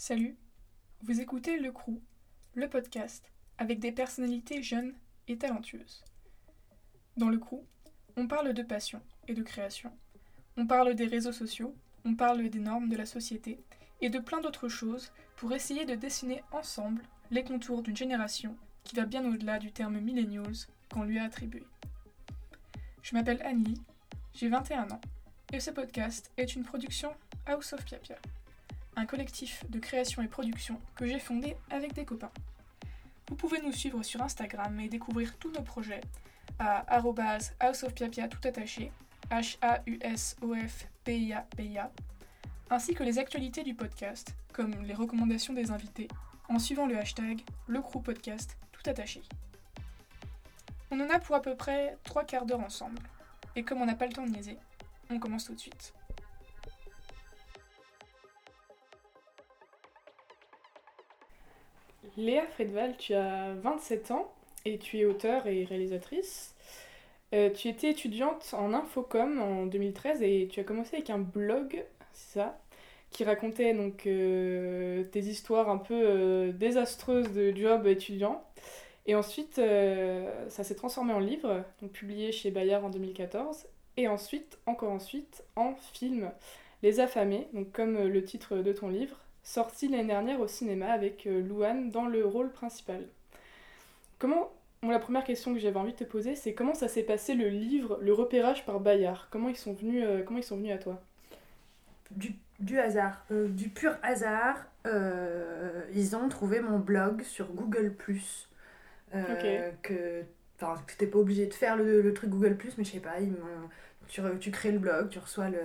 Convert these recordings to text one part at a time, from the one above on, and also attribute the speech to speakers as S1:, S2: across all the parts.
S1: Salut, vous écoutez Le Crew, le podcast avec des personnalités jeunes et talentueuses. Dans Le Crew, on parle de passion et de création. On parle des réseaux sociaux, on parle des normes de la société et de plein d'autres choses pour essayer de dessiner ensemble les contours d'une génération qui va bien au-delà du terme millennials qu'on lui a attribué. Je m'appelle Annie, j'ai 21 ans et ce podcast est une production House of Piapia un collectif de création et production que j'ai fondé avec des copains. Vous pouvez nous suivre sur Instagram et découvrir tous nos projets à houseofpiapia tout attaché, H-A-U-S-O-F-P-I-A-P-I-A, ainsi que les actualités du podcast, comme les recommandations des invités, en suivant le hashtag le podcast tout attaché. On en a pour à peu près trois quarts d'heure ensemble, et comme on n'a pas le temps de niaiser, on commence tout de suite. Léa Fredval, tu as 27 ans et tu es auteure et réalisatrice. Euh, tu étais étudiante en infocom en 2013 et tu as commencé avec un blog, ça, qui racontait donc euh, tes histoires un peu euh, désastreuses de job étudiant. Et ensuite, ça s'est transformé en livre, publié chez Bayard en 2014. Et ensuite, encore ensuite, en film, Les Affamés, comme le titre de ton livre, sorti l'année dernière au cinéma avec euh, Louane dans le rôle principal. Comment la première question que j'avais envie de te poser, c'est comment ça s'est passé le livre, le repérage par Bayard? Comment ils sont venus, euh, comment ils sont venus à toi?
S2: Du, du, hasard, euh, du pur hasard. ils ont trouvé mon blog sur Google euh, que enfin t'es pas obligé de faire le, le, truc Google mais je sais pas ils tu, tu crées le blog tu reçois le,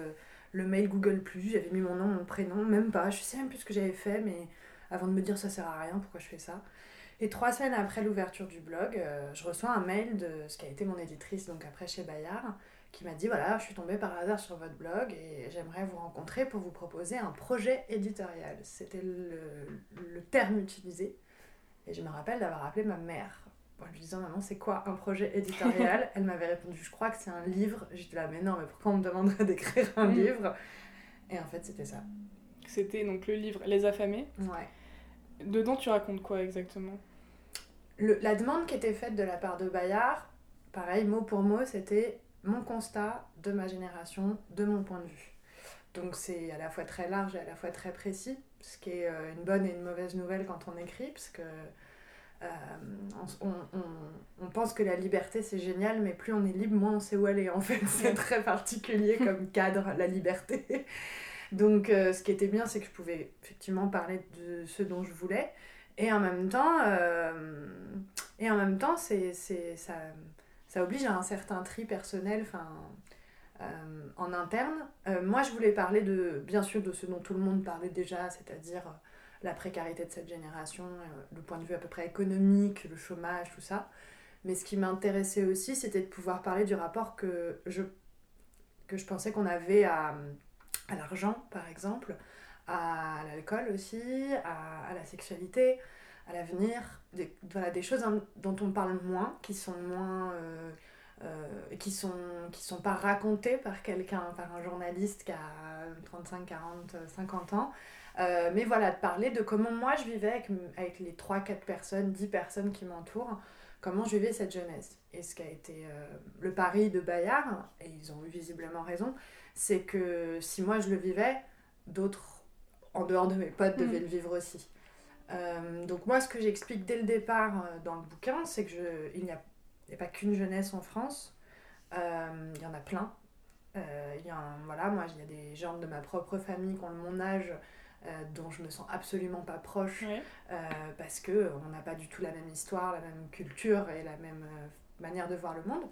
S2: le mail Google j'avais mis mon nom, mon prénom, même pas, je sais même plus ce que j'avais fait, mais avant de me dire ça sert à rien, pourquoi je fais ça. Et trois semaines après l'ouverture du blog, euh, je reçois un mail de ce qui a été mon éditrice, donc après chez Bayard, qui m'a dit voilà, je suis tombée par hasard sur votre blog et j'aimerais vous rencontrer pour vous proposer un projet éditorial. C'était le terme utilisé. Et je me rappelle d'avoir appelé ma mère en lui disant maman c'est quoi un projet éditorial Elle m'avait répondu je crois que c'est un livre. J'étais là mais non mais pourquoi on me demanderait d'écrire un mm. livre? Et en fait c'était ça.
S1: C'était donc le livre Les affamés.
S2: Ouais.
S1: Dedans tu racontes quoi exactement?
S2: Le, La demande qui était faite de la part de Bayard, pareil mot pour mot, c'était mon constat de ma génération, de mon point de vue. Donc c'est à la fois très large et à la fois très précis, ce qui est euh, une bonne et une mauvaise nouvelle quand on écrit, parce que euh, on, pense que la liberté c'est génial, mais plus on est libre, moins on sait où aller. En fait, c'est très particulier comme cadre, la liberté. Donc, euh, ce qui était bien, c'est que je pouvais effectivement parler de ce dont je voulais. Et en même temps, euh, et en même temps c'est, ça, ça oblige à un certain tri personnel en interne. moi, je voulais parler de, bien sûr de ce dont tout le monde parlait déjà, c'est-à-dire la précarité de cette génération, euh, le point de vue à peu près économique, le chômage, tout ça. Mais ce qui m'intéressait aussi, c'était de pouvoir parler du rapport que je, que je pensais qu'on avait à, à l'argent, par exemple, à l'alcool aussi, à, la sexualité, à l'avenir, des, voilà, des choses dont on parle moins, qui sont moins... Euh, euh, qui sont qui sont pas racontées par quelqu'un, par un journaliste qui a 35, 40, 50 ans, euh, mais voilà, de parler de comment moi je vivais avec, avec les 3-4 personnes, 10 personnes qui m'entourent, comment je vivais cette jeunesse. Et ce qui a été euh, le pari de Bayard, et ils ont eu visiblement raison, c'est que si moi je le vivais, d'autres en dehors de mes potes devaient mm. le vivre aussi. Euh, donc moi ce que j'explique dès le départ dans le bouquin, c'est que il n'y a, a, pas qu'une jeunesse en France, il y en a plein. il y a voilà, moi il y a des gens de ma propre famille qui ont mon âge dont je me sens absolument pas proche euh, parce que on n'a pas du tout la même histoire, la même culture et la même euh, manière de voir le monde.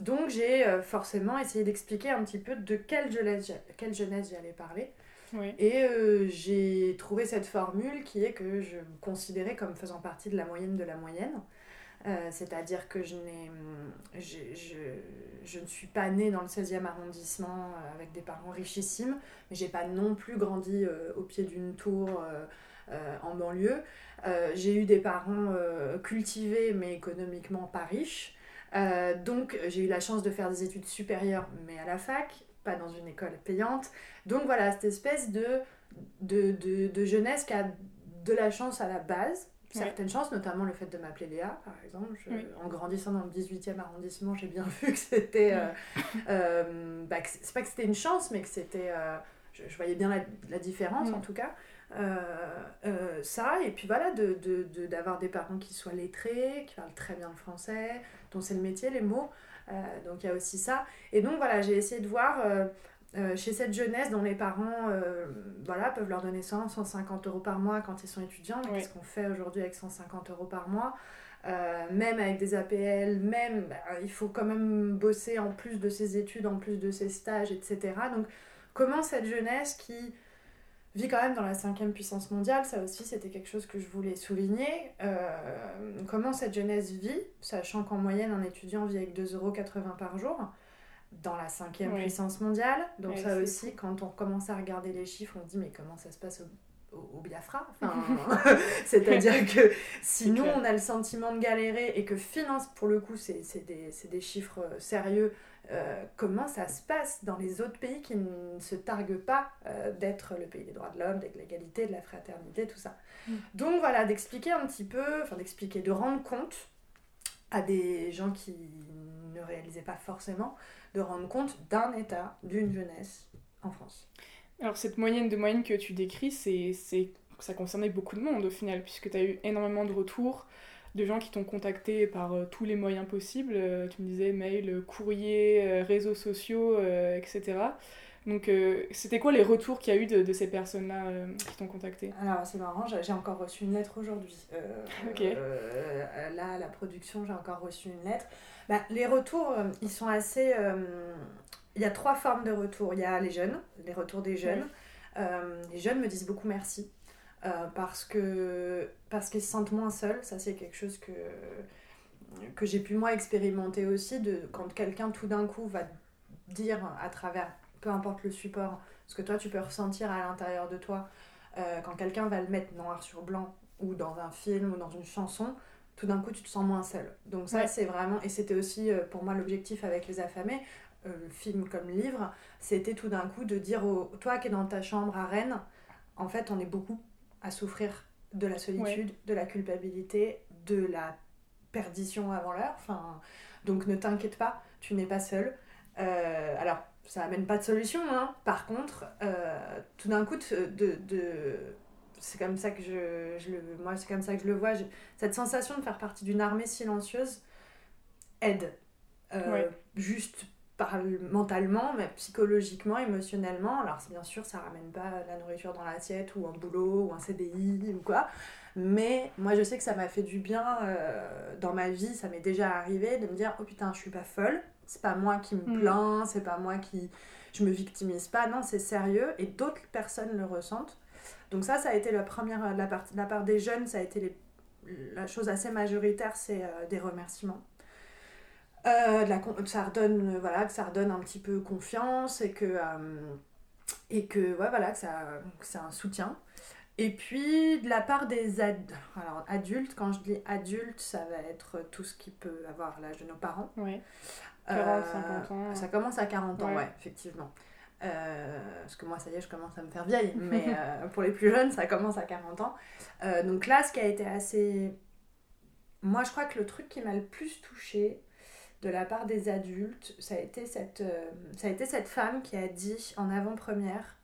S2: donc j'ai forcément essayé d'expliquer un petit peu de quelle jeunesse, quelle jeunesse j'allais parler. Et j'ai trouvé cette formule qui est que je me considérais comme faisant partie de la moyenne de la moyenne. Euh, c'est-à-dire que je, je, je, je, ne suis pas née dans le 16e arrondissement euh, avec des parents richissimes, mais j'ai pas non plus grandi euh, au pied d'une tour en banlieue. j'ai eu des parents cultivés mais économiquement pas riches. donc j'ai eu la chance de faire des études supérieures mais à la fac, pas dans une école payante. Donc voilà, cette espèce de, de, de jeunesse qui a de la chance à la base, certaines chances, notamment le fait de m'appeler Léa, par exemple. En grandissant dans le 18e arrondissement, j'ai bien vu que c'était. Euh, euh, bah, c'est pas que c'était une chance, mais que c'était. Euh, je, voyais bien la, la différence, en tout cas. ça, et puis voilà, d'avoir de, de, des parents qui soient lettrés, qui parlent très bien le français, dont c'est le métier, les mots. donc il y a aussi ça. Et donc voilà, j'ai essayé de voir euh, chez cette jeunesse dont les parents euh, voilà, peuvent leur donner 100, 150 euros par mois quand ils sont étudiants, qu'est-ce qu'on fait aujourd'hui avec 150 euros par mois? Euh, même avec des APL, même bah, il faut quand même bosser en plus de ses études, en plus de ses stages, etc. Donc comment cette jeunesse qui vit quand même dans la cinquième puissance mondiale, ça aussi c'était quelque chose que je voulais souligner, comment cette jeunesse vit, sachant qu'en moyenne un étudiant vit avec 2,80 euros par jour, dans la cinquième puissance mondiale. Donc ça aussi, quand on commence à regarder les chiffres, on se dit mais comment ça se passe au, au, Biafra? Enfin, C'est-à-dire que si nous, on a le sentiment de galérer et que finance, pour le coup, c'est des, des, chiffres euh, sérieux, euh, comment ça se passe dans les autres pays qui ne se targuent pas euh, d'être le pays des droits de l'homme, de l'égalité, de la fraternité, tout ça? Mm. Donc voilà, d'expliquer un petit peu, enfin d'expliquer, de rendre compte à des gens qui ne réalisaient pas forcément, de rendre compte d'un état, d'une jeunesse en France.
S1: Alors cette moyenne de moyenne que tu décris, c'est, ça concernait beaucoup de monde au final, puisque tu as eu énormément de retours de gens qui t'ont contacté par euh, tous les moyens possibles. Euh, tu me disais mail, courrier, euh, réseaux sociaux, etc. Donc, c'était quoi les retours qu'il y a eu de, ces personnes-là qui t'ont contacté?
S2: Alors, c'est marrant, j'ai encore reçu une lettre aujourd'hui. là, à la production, j'ai encore reçu une lettre. Bah, les retours, euh, ils sont assez. Euh, il y a trois formes de retours. Il y a les jeunes, les retours des jeunes. Euh, les jeunes me disent beaucoup merci parce que parce qu'ils se sentent moins seuls. Ça, c'est quelque chose que, que j'ai pu moi expérimenter aussi. De, quand quelqu'un tout d'un coup va dire à travers, peu importe le support, ce que toi tu peux ressentir à l'intérieur de toi, quand quelqu'un va le mettre noir sur blanc ou dans un film ou dans une chanson, tout d'un coup tu te sens moins seul. Donc ça c'est vraiment, et c'était aussi euh, pour moi l'objectif avec Les Affamés, euh, le film comme livre, c'était tout d'un coup de dire, au, toi qui es dans ta chambre à Rennes, en fait on est beaucoup à souffrir de la solitude, de la culpabilité, de la perdition avant l'heure. Enfin, donc ne t'inquiète pas, tu n'es pas seul. Euh, alors, ça amène pas de solution, hein. par contre, tout d'un coup, de, de c'est comme ça que je, je le, moi c'est comme ça que je le vois. cette sensation de faire partie d'une armée silencieuse aide, euh, juste par, mentalement, mais psychologiquement, émotionnellement. Alors bien sûr, ça ramène pas la nourriture dans l'assiette ou un boulot ou un CDI ou quoi. Mais moi, je sais que ça m'a fait du bien euh, dans ma vie. Ça m'est déjà arrivé de me dire oh putain, je suis pas folle. C'est pas moi qui me mm. plains, c'est pas moi qui je me victimise pas. Non, c'est sérieux et d'autres personnes le ressentent. Donc ça, ça a été la première, la, part, la part des jeunes, ça a été la chose assez majoritaire, c'est euh, des remerciements. Euh, la, ça redonne, voilà, que ça redonne un petit peu confiance et que, euh, et que, ouais, voilà, que, ça, c'est un soutien. Et puis, de la part des alors, adultes, quand je dis adultes, ça va être tout ce qui peut avoir l'âge de nos parents.
S1: Oui. 40, 50 ans.
S2: Ça commence à 40 ans, ouais effectivement. Euh, parce que moi, ça y est, je commence à me faire vieille, mais euh, pour les plus jeunes, ça commence à 40 ans. Euh, donc là, ce qui a été assez. Moi, je crois que le truc qui m'a le plus touchée de la part des adultes, ça a été cette, ça a été cette femme qui a dit en avant-première,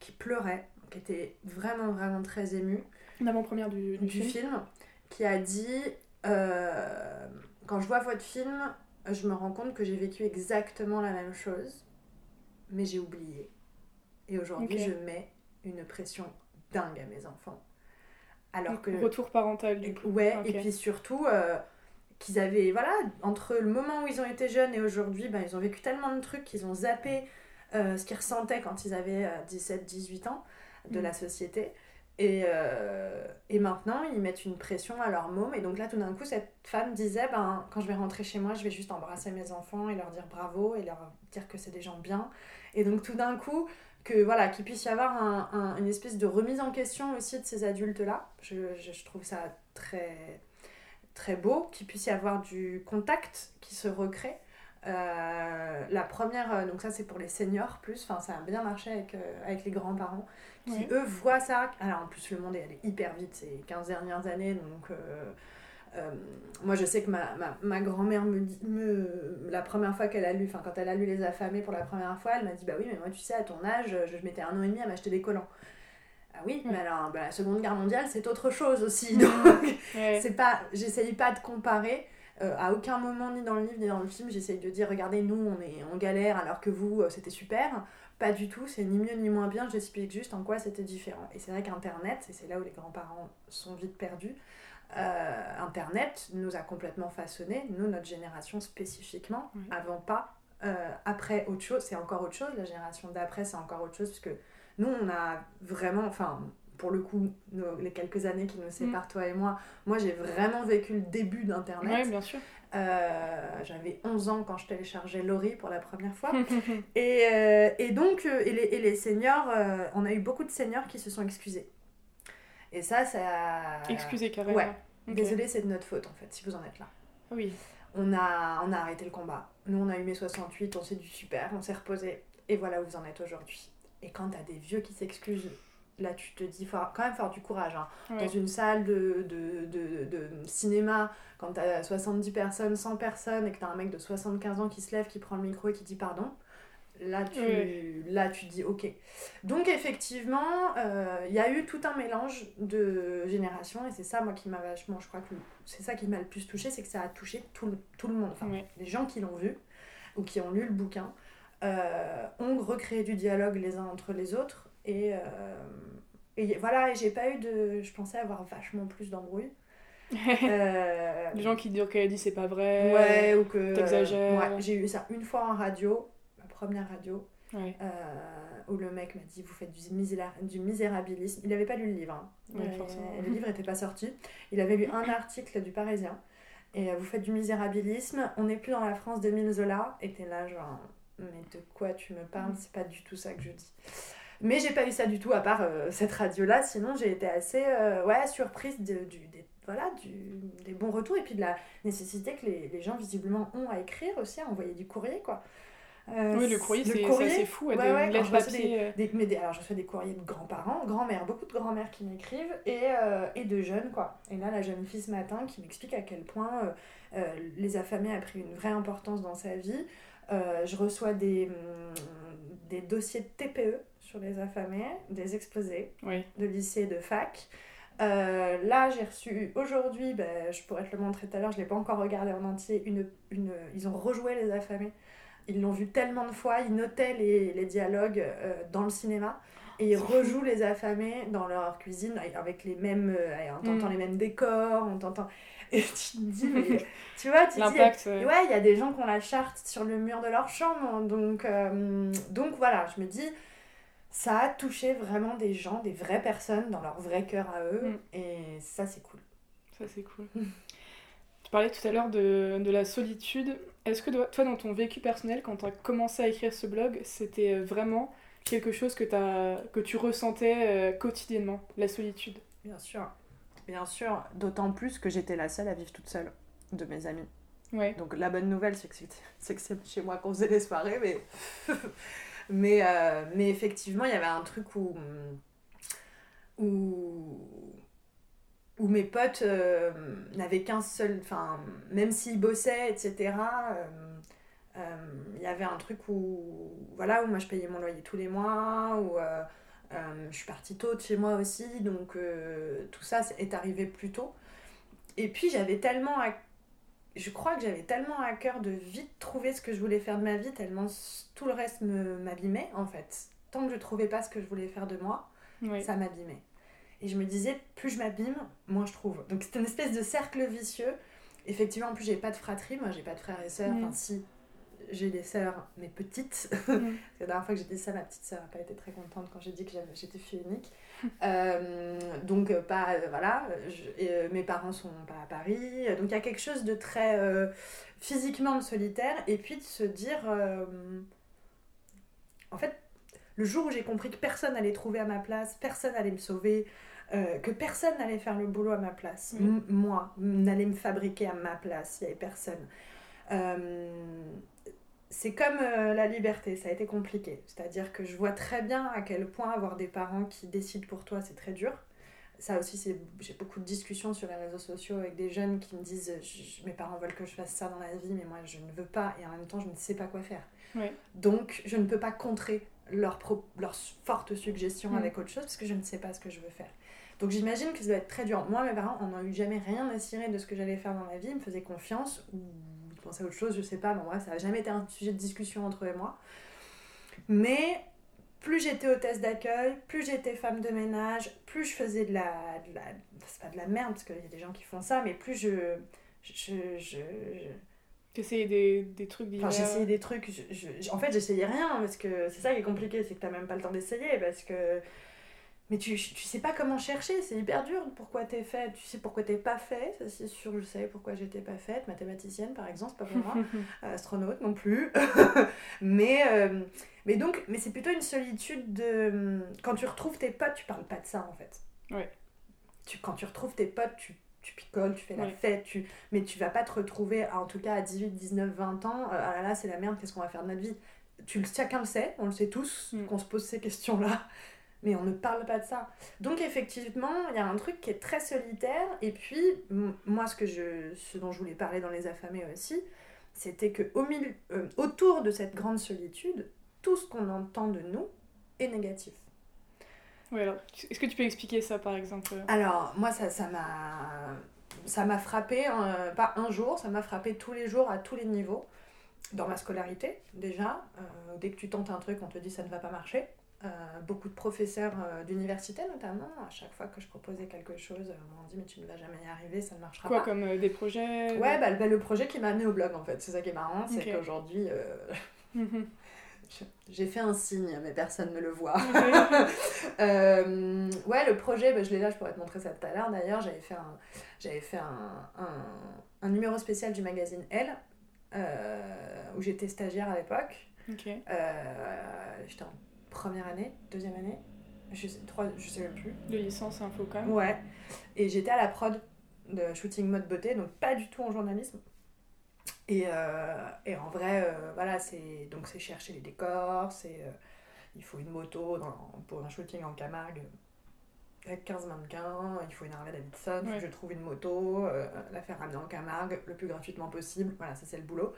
S2: qui pleurait, qui était vraiment, vraiment très émue.
S1: En avant-première du,
S2: du, film. film. qui a dit Quand je vois votre film, je me rends compte que j'ai vécu exactement la même chose mais j'ai oublié. Et aujourd'hui, je mets une pression dingue à mes enfants.
S1: Alors que... Retour parental, du coup.
S2: Ouais, et puis surtout, euh, qu'ils avaient, voilà, entre le moment où ils ont été jeunes et aujourd'hui, ben, ils ont vécu tellement de trucs qu'ils ont zappé euh, ce qu'ils ressentaient quand ils avaient 17-18 euh, ans de mm. la société. Et, et, maintenant, ils mettent une pression à leur môme. Et donc là, tout d'un coup, cette femme disait, ben, quand je vais rentrer chez moi, je vais juste embrasser mes enfants et leur dire bravo et leur dire que c'est des gens bien et donc tout d'un coup, que voilà qu'il puisse y avoir un, une espèce de remise en question aussi de ces adultes-là. Je, je, trouve ça très, très beau, qu'il puisse y avoir du contact qui se recrée. la première, donc ça c'est pour les seniors plus, enfin ça a bien marché avec, avec les grands-parents, qui eux voient ça. Alors en plus le monde est allé hyper vite ces 15 dernières années, donc euh, moi, je sais que ma, ma, ma grand-mère me dit, me, la première fois qu'elle a lu, enfin, quand elle a lu Les Affamés pour la première fois, elle m'a dit Bah oui, mais moi, tu sais, à ton âge, je, mettais un an et demi à m'acheter des collants. Ah oui, mais alors, bah, la Seconde Guerre mondiale, c'est autre chose aussi. Donc, c'est pas, j'essaye pas de comparer. Euh, à aucun moment, ni dans le livre, ni dans le film, j'essaye de dire Regardez, nous, on est en galère alors que vous, euh, c'était super. Pas du tout, c'est ni mieux ni moins bien, j'explique juste en quoi c'était différent. Et c'est vrai qu'Internet, et c'est là où les grands-parents sont vite perdus, euh, Internet nous a complètement façonné, nous, notre génération spécifiquement, avant pas. Euh, après, autre chose, c'est encore autre chose. La génération d'après, c'est encore autre chose, parce que nous, on a vraiment, enfin, pour le coup, les quelques années qui nous séparent, mm. toi et moi, moi, j'ai vraiment vécu le début d'Internet.
S1: bien sûr.
S2: Euh, j'avais 11 ans quand je téléchargeais Laurie pour la première fois. et, et, donc, et les, et les seniors, on a eu beaucoup de seniors qui se sont excusés. Et ça, ça.
S1: Excusez carrément.
S2: Ouais. Désolé, c'est de notre faute en fait, si vous en êtes là.
S1: Oui.
S2: On a, on a arrêté le combat. Nous, on a eu mai 68, on s'est du super, on s'est reposé. Et voilà où vous en êtes aujourd'hui. Et quand t'as des vieux qui s'excusent, là, tu te dis, faut quand même faire du courage. Hein. Dans une salle de, de, de, de cinéma, quand t'as 70 personnes, 100 personnes, et que t'as un mec de 75 ans qui se lève, qui prend le micro et qui dit pardon, Là tu, là, tu dis OK. Donc, effectivement, euh, il y a eu tout un mélange de générations, et c'est ça, moi, qui m'a vachement, je crois que c'est ça qui m'a le plus touché, c'est que ça a touché tout, tout le monde. Enfin, les gens qui l'ont vu, ou qui ont lu le bouquin, euh, ont recréé du dialogue les uns entre les autres, et, euh, et voilà, et j'ai pas eu de. Je pensais avoir vachement plus d'embrouilles.
S1: les gens qui disent qu'elle dit c'est pas vrai,
S2: ouais, ou que.
S1: T'exagères.
S2: Ouais, j'ai eu ça une fois en radio première radio, euh, où le mec m'a dit Vous faites du, du misérabilisme. Il n'avait pas lu le livre. Hein. le livre n'était pas sorti. Il avait lu un article du Parisien. Et euh, vous faites du misérabilisme. On n'est plus dans la France de Zola. Et t'es là, genre, mais de quoi tu me parles? C'est pas du tout ça que je dis. Mais j'ai pas eu ça du tout, à part euh, cette radio-là. Sinon, j'ai été assez ouais, surprise de, du, des, voilà, du, des bons retours et puis de la nécessité que les, les gens, visiblement, ont à écrire aussi, à envoyer du courrier, quoi.
S1: Euh, oui, le courrier, c'est fou. Ouais, ouais, je
S2: papier. Des, des, alors, je reçois des courriers de grands-parents, grand-mères, beaucoup de grand-mères qui m'écrivent et, euh, et de jeunes, quoi. Et là, la jeune fille ce matin qui m'explique à quel point euh, les affamés a pris une vraie importance dans sa vie. je reçois des, mm, des dossiers de TPE sur les affamés, des exposés de lycée et de fac. là, j'ai reçu aujourd'hui, ben, je pourrais te le montrer tout à l'heure, je ne l'ai pas encore regardé en entier, une, une, ils ont rejoué les affamés ils l'ont vu tellement de fois, ils notaient les, les dialogues euh, dans le cinéma et ils rejouent les affamés dans leur cuisine avec les mêmes euh, on t'entend mm. les mêmes décors on t'entend et tu te dis mais tu vois tu dis ouais. il y a des gens qui ont la charte sur le mur de leur chambre donc euh, donc voilà je me dis ça a touché vraiment des gens des vraies personnes dans leur vrai cœur à eux mm. et ça c'est cool.
S1: Ça c'est cool. Tu parlais tout à l'heure de, de la solitude est-ce que toi, dans ton vécu personnel, quand tu as commencé à écrire ce blog, c'était euh, vraiment quelque chose que, as, que tu ressentais euh, quotidiennement, la solitude?
S2: Bien sûr. Bien sûr, d'autant plus que j'étais la seule à vivre toute seule de mes amis.
S1: Ouais.
S2: Donc la bonne nouvelle, c'est que c'est chez moi qu'on faisait les soirées, mais, mais, euh, mais effectivement, il y avait un truc où, où où mes potes euh, n'avaient qu'un seul. Enfin, même s'ils bossaient, etc., euh, euh, il y avait un truc où. Voilà, où moi je payais mon loyer tous les mois, où je suis partie tôt de chez moi aussi, donc tout ça est arrivé plus tôt. Et puis j'avais tellement à je crois que j'avais tellement à cœur de vite trouver ce que je voulais faire de ma vie, tellement tout le reste m'abîmait en fait. Tant que je trouvais pas ce que je voulais faire de moi, ça m'abîmait. Et je me disais, plus je m'abîme, moins je trouve. Donc c'est une espèce de cercle vicieux. Effectivement, en plus, j'ai pas de fratrie, moi j'ai pas de frères et sœurs. Enfin, si, j'ai des sœurs, mais petites. la dernière fois que j'ai dit ça, ma petite sœur n'a pas été très contente quand j'ai dit que j'étais fille unique. Euh, donc, euh, pas. Euh, voilà. mes parents sont pas à Paris. Donc, il y a quelque chose de très physiquement solitaire. Et puis de se dire. en fait, le jour où j'ai compris que personne allait trouver à ma place, personne allait me sauver, euh, que personne n'allait faire le boulot à ma place. Moi, n'allait me fabriquer à ma place, il n'y avait personne. Euh, c'est comme euh, la liberté, ça a été compliqué. C'est-à-dire que je vois très bien à quel point avoir des parents qui décident pour toi, c'est très dur. Ça aussi, c'est, j'ai beaucoup de discussions sur les réseaux sociaux avec des jeunes qui me disent mes parents veulent que je fasse ça dans la vie, mais moi je ne veux pas et en même temps je ne sais pas quoi faire. Donc je ne peux pas contrer leurs leur fortes suggestions mm. avec autre chose parce que je ne sais pas ce que je veux faire. Donc j'imagine que ça doit être très dur. Moi, mes parents, on n'a eu jamais rien à cirer de ce que j'allais faire dans la vie. Ils me faisaient confiance ou ils pensaient à autre chose, je sais pas. Mais moi, ça n'a jamais été un sujet de discussion entre eux et moi. Mais plus j'étais hôtesse d'accueil, plus j'étais femme de ménage, plus je faisais de la. De la c'est pas de la merde, parce qu'il y a des gens qui font ça, mais plus je. je, je,
S1: T'essayais des, des trucs
S2: Enfin, j'essayais des trucs. Je, en fait, j'essayais rien, parce que c'est ça qui est compliqué, c'est que t'as même pas le temps d'essayer, parce que mais tu, tu sais pas comment chercher, c'est hyper dur. Pourquoi t'es fait, tu sais pourquoi t'es pas fait, ça c'est sûr, je sais pourquoi j'étais pas faite. Mathématicienne par exemple, c'est pas pour moi. Astronaute non plus. mais, euh, mais donc, mais c'est plutôt une solitude de. Quand tu retrouves tes potes, tu parles pas de ça en fait.
S1: Ouais.
S2: Tu, quand tu retrouves tes potes, tu, tu picoles, tu fais la fête, tu... mais tu vas pas te retrouver, en tout cas à 18, 19, 20 ans, euh, ah là là, c'est la merde, qu'est-ce qu'on va faire de notre vie? Tu, Chacun le sait, on le sait tous, mm. qu'on se pose ces questions-là mais on ne parle pas de ça. Donc effectivement, il y a un truc qui est très solitaire. Et puis, moi, ce, que je, ce dont je voulais parler dans Les Affamés aussi, c'était que au milieu, euh, autour de cette grande solitude, tout ce qu'on entend de nous est négatif.
S1: Oui, alors, est-ce que tu peux expliquer ça, par exemple
S2: Alors, moi, ça ça m'a ça m'a frappé, euh, pas un jour, ça m'a frappé tous les jours, à tous les niveaux. Dans ma scolarité, déjà, euh, dès que tu tentes un truc, on te dit ça ne va pas marcher. Euh, beaucoup de professeurs euh, d'université notamment, à chaque fois que je proposais quelque chose, euh, m'ont dit mais tu ne vas jamais y arriver, ça ne marchera
S1: pas.
S2: Quoi,
S1: comme des projets
S2: Ouais, bah, bah, le projet qui m'a amené au blog en fait, c'est ça qui est marrant, c'est qu'aujourd'hui mhm. j'ai fait un signe, mais personne ne le voit. ouais, le projet, bah, je l'ai là, je pourrais te montrer ça tout à l'heure d'ailleurs, j'avais fait, un, j'avais fait un, un, un, numéro spécial du magazine Elle, où j'étais stagiaire à l'époque. j'étais en première année, deuxième année, je sais, trois, je sais même plus.
S1: De licence info quand même.
S2: Ouais. Et j'étais à la prod de shooting mode beauté, donc pas du tout en journalisme. Et, euh, et en vrai, euh, voilà, c'est donc c'est chercher les décors, c'est euh, il faut une moto dans, pour un shooting en Camargue avec 15 mannequins, il faut une Harley Davidson, je trouve une moto, la faire ramener en Camargue le plus gratuitement possible. Voilà, ça c'est le boulot.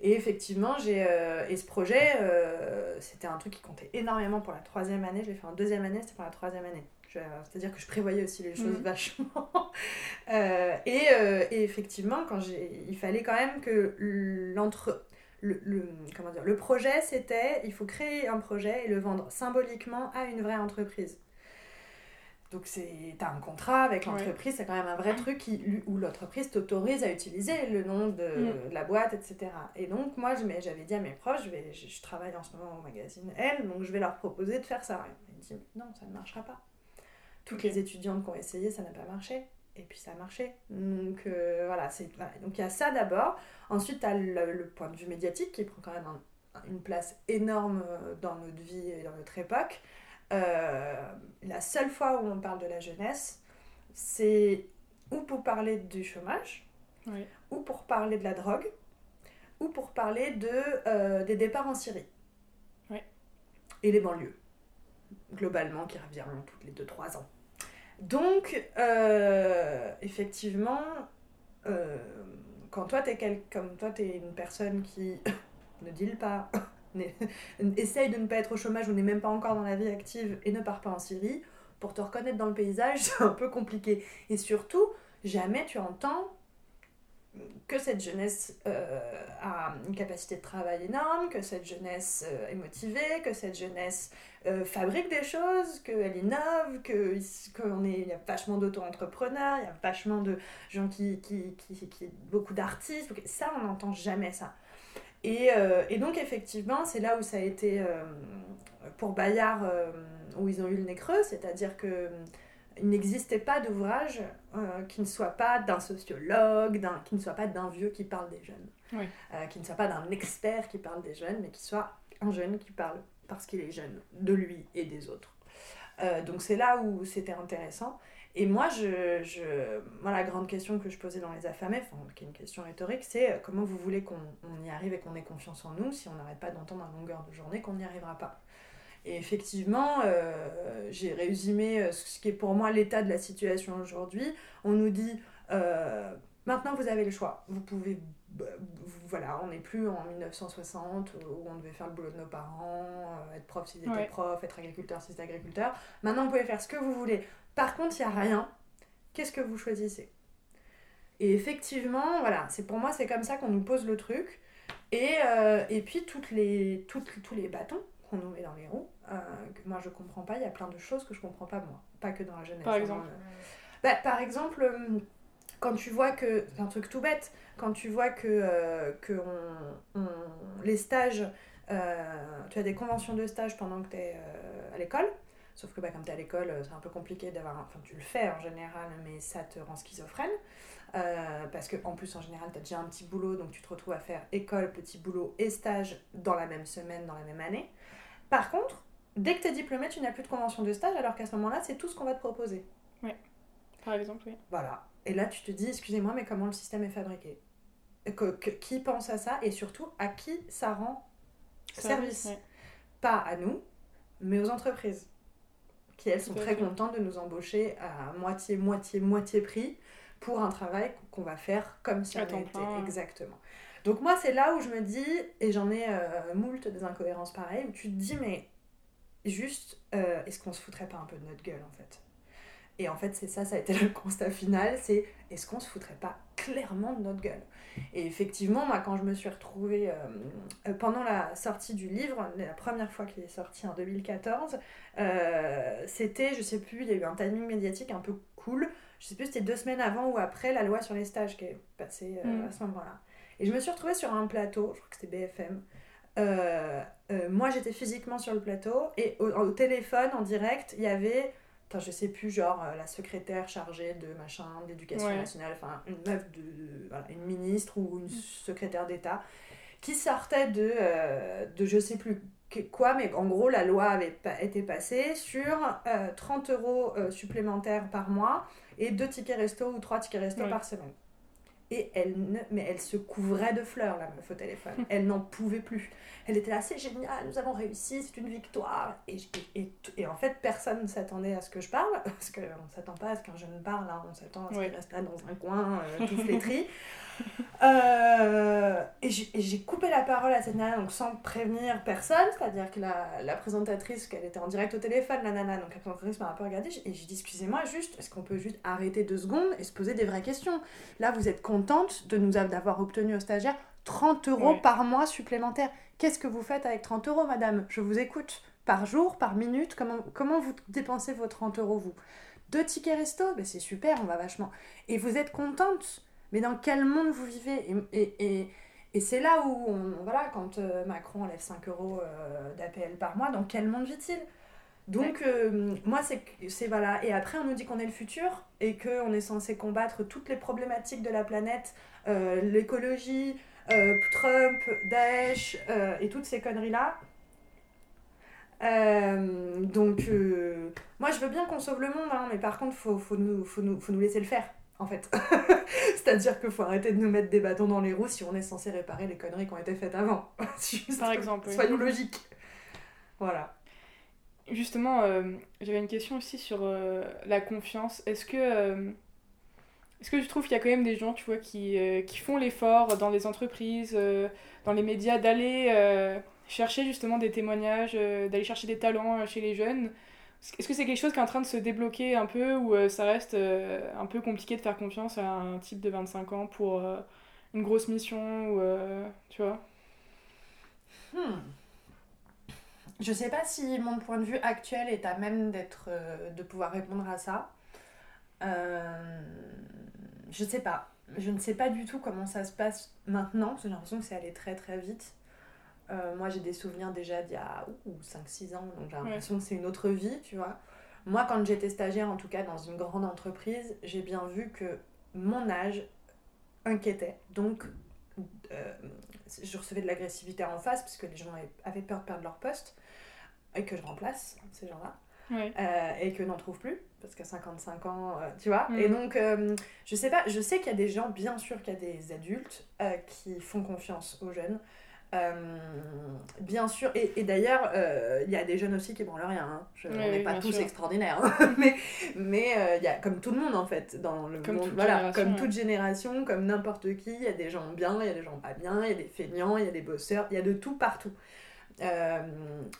S2: Et effectivement, j'ai euh, et ce projet, euh, c'était un truc qui comptait énormément pour la troisième année. Je l'ai fait en deuxième année, c'était pour la troisième année. C'est-à-dire que je prévoyais aussi les choses mhm. vachement. Euh, et, et, effectivement, quand il fallait quand même que l'entre... Le, le, comment dire, le projet, c'était il faut créer un projet et le vendre symboliquement à une vraie entreprise. Donc c'est as un contrat avec l'entreprise, c'est quand même un vrai truc qui, où l'entreprise t'autorise à utiliser le nom de, mm. la boîte, etc. Et donc moi j'avais dit à mes proches, je, vais, je, travaille en ce moment au magazine Elle, donc je vais leur proposer de faire ça. Ils me disent non, ça ne marchera pas. Toutes les étudiantes qui ont essayé, ça n'a pas marché. Et puis ça a marché. Donc euh, voilà, c'est donc il y a ça d'abord. Ensuite tu as le, point de vue médiatique qui prend quand même une place énorme euh, dans notre vie et dans notre époque. Euh, la seule fois où on parle de la jeunesse, c'est ou pour parler du chômage, ou pour parler de la drogue, ou pour parler de, euh, des départs en Syrie. Et les banlieues, globalement, qui reviennent toutes les 2-3 ans. Donc, euh, effectivement, quand toi, t'es comme toi, tu es une personne qui ne deal pas, essaye de ne pas être au chômage ou n'est même pas encore dans la vie active et ne part pas en Syrie, pour te reconnaître dans le paysage, c'est un peu compliqué. Et surtout, jamais tu entends que cette jeunesse euh, a une capacité de travail énorme, que cette jeunesse euh, est motivée, que cette jeunesse euh, fabrique des choses, qu'elle innove, qu'il y a vachement d'auto-entrepreneurs, il y a vachement de gens qui, qui, qui, qui beaucoup d'artistes. Ça, on n'entend jamais ça. Euh, et, donc, effectivement, c'est là où ça a été euh, pour Bayard, euh, où ils ont eu le nez creux, c'est-à-dire que il n'existait pas d'ouvrage qui ne soit pas d'un sociologue, qui ne soit pas d'un vieux qui parle des jeunes, qui ne soit pas d'un expert qui parle des jeunes, mais qui soit un jeune qui parle parce qu'il est jeune, de lui et des autres. Euh, donc c'est là où c'était intéressant. Et moi, je, je, moi, la grande question que je posais dans les affamés, qui est une question rhétorique, c'est euh, comment vous voulez qu'on y arrive et qu'on ait confiance en nous si on n'arrête pas d'entendre à longueur de journée qu'on n'y arrivera pas? Et effectivement, euh, j'ai résumé ce qui est pour moi l'état de la situation aujourd'hui. On nous dit, maintenant vous avez le choix. Vous pouvez bah, voilà, on n'est plus en 1960 où on devait faire le boulot de nos parents, euh, être prof si c'était prof, être agriculteur si c'était agriculteur. Maintenant, vous pouvez faire ce que vous voulez. Par contre, il n'y a rien. Qu'est-ce que vous choisissez? Et effectivement, voilà, c'est pour moi, c'est comme ça qu'on nous pose le truc. Et, euh, et puis, toutes les, toutes, tous les bâtons qu'on nous met dans les roues, euh, que moi je comprends pas, il y a plein de choses que je comprends pas moi, pas que dans la jeunesse.
S1: Par hein. exemple
S2: bah, Par exemple, quand tu vois que. C'est un truc tout bête quand tu vois que, euh, que on, les stages, euh, tu as des conventions de stage pendant que tu es euh, à l'école, sauf que bah, comme tu es à l'école, c'est un peu compliqué d'avoir. Enfin, tu le fais en général, mais ça te rend schizophrène. parce que en plus, en général, tu as déjà un petit boulot, donc tu te retrouves à faire école, petit boulot et stage dans la même semaine, dans la même année. Par contre, dès que tu es diplômé, tu n'as plus de convention de stage, alors qu'à ce moment-là, c'est tout ce qu'on va te proposer.
S1: Oui, par exemple, oui.
S2: Voilà. Et là, tu te dis, excusez-moi, mais comment le système est fabriqué? Que, Qui pense à ça? Et surtout à qui ça rend service, Pas à nous, mais aux entreprises, qui elles sont très contentes de nous embaucher à moitié, moitié, moitié prix pour un travail qu'on va faire comme si on était. Exactement. Donc moi, c'est là où je me dis, et j'en ai euh, moult des incohérences pareilles, où tu te dis, mais juste, euh, est-ce qu'on se foutrait pas un peu de notre gueule en fait? Et en fait, c'est ça, ça a été le constat final, c'est est-ce qu'on se foutrait pas clairement de notre gueule? Et effectivement, moi, quand je me suis retrouvée euh, euh, pendant la sortie du livre, la première fois qu'il est sorti en 2014, euh, c'était, je sais plus, il y a eu un timing médiatique un peu cool. Je sais plus, c'était deux semaines avant ou après la loi sur les stages qui est passée mm. à ce moment-là. Et je me suis retrouvée sur un plateau, je crois que c'était BFM. moi, j'étais physiquement sur le plateau et au téléphone, en direct, il y avait enfin je sais plus, genre euh, la secrétaire chargée de machin, d'éducation nationale, enfin une meuf de, voilà, une ministre ou une secrétaire d'État, qui sortait de, euh, de je sais plus quoi, mais en gros la loi avait été passée sur 30 euh, euros supplémentaires par mois et deux tickets resto ou trois tickets resto par semaine. Et elle, ne, mais elle se couvrait de fleurs, la meuf au téléphone. elle n'en pouvait plus. Elle était là, c'est génial, nous avons réussi, c'est une victoire. Et, et, et, en fait, personne ne s'attendait à ce que je parle, parce qu'on ne s'attend pas à ce qu'un jeune parle, hein. on s'attend à ce qu'il reste là dans un coin, euh, tout flétri. euh, et j'ai coupé la parole à cette nana, donc sans prévenir personne, c'est-à-dire que la, la présentatrice, qu'elle était en direct au téléphone, la nana, donc la présentatrice m'a un peu regardée, et j'ai dit, excusez-moi, juste, est-ce qu'on peut juste arrêter deux secondes et se poser des vraies questions? Là, vous êtes contente de nous d'avoir obtenu au stagiaire 30 euros par mois supplémentaires. Qu'est-ce que vous faites avec 30 euros, madame? Je vous écoute. Par jour, par minute comment, comment vous dépensez vos 30 euros, vous? Deux tickets resto? Ben, C'est super, on va vachement. Et vous êtes contente Mais dans quel monde vous vivez? Et, et, et, c'est là où, on, voilà, quand euh, Macron enlève 5 euros euh, d'APL par mois, dans quel monde vit-il? Donc, euh, moi, c'est voilà. Et après, on nous dit qu'on est le futur et qu'on est censé combattre toutes les problématiques de la planète, l'écologie, euh, Trump, Daesh et toutes ces conneries-là. Donc, moi je veux bien qu'on sauve le monde, hein, mais par contre, faut, faut, nous, faut, nous, faut nous laisser le faire, en fait. C'est-à-dire qu'il faut arrêter de nous mettre des bâtons dans les roues si on est censé réparer les conneries qui ont été faites avant.
S1: par exemple.
S2: Soyons logiques. Voilà.
S1: Justement, j'avais une question aussi sur la confiance. Est-ce que est-ce que tu trouves qu'il y a quand même des gens, tu vois, qui, euh, qui font l'effort dans les entreprises, euh, dans les médias, d'aller euh, chercher justement des témoignages, d'aller chercher des talents chez les jeunes Est-ce que c'est quelque chose qui est en train de se débloquer un peu ou ça reste un peu compliqué de faire confiance à un type de 25 ans pour une grosse mission ou tu vois?
S2: Hmm. Je sais pas si mon point de vue actuel est à même d'être de pouvoir répondre à ça. Euh, je sais pas. Je ne sais pas du tout comment ça se passe maintenant, j'ai l'impression que c'est allé très très vite. Euh, moi, j'ai des souvenirs déjà d'il y a 5-6 ans, donc j'ai l'impression que c'est une autre vie, tu vois. Moi, quand j'étais stagiaire, en tout cas dans une grande entreprise, j'ai bien vu que mon âge inquiétait. Donc, euh, je recevais de l'agressivité en face, parce que les gens avaient peur de perdre leur poste, et que je remplace ces gens-là. et que n'en trouvent plus parce qu'à 55 ans, tu vois. Et mm. donc, je sais pas, je sais qu'il y a des gens, bien sûr qu'il y a des adultes qui font confiance aux jeunes. Euh, bien sûr, et, d'ailleurs, euh, il y a des jeunes aussi qui branlent rien. Hein. on n'est pas tous extraordinaires, hein. mais mais euh, il y a comme tout le monde en fait dans le monde. Voilà, comme toute génération, comme n'importe qui, il y a des gens bien, il y a des gens pas bien, il y a des feignants, il y a des bosseurs, il y a de tout partout. Euh,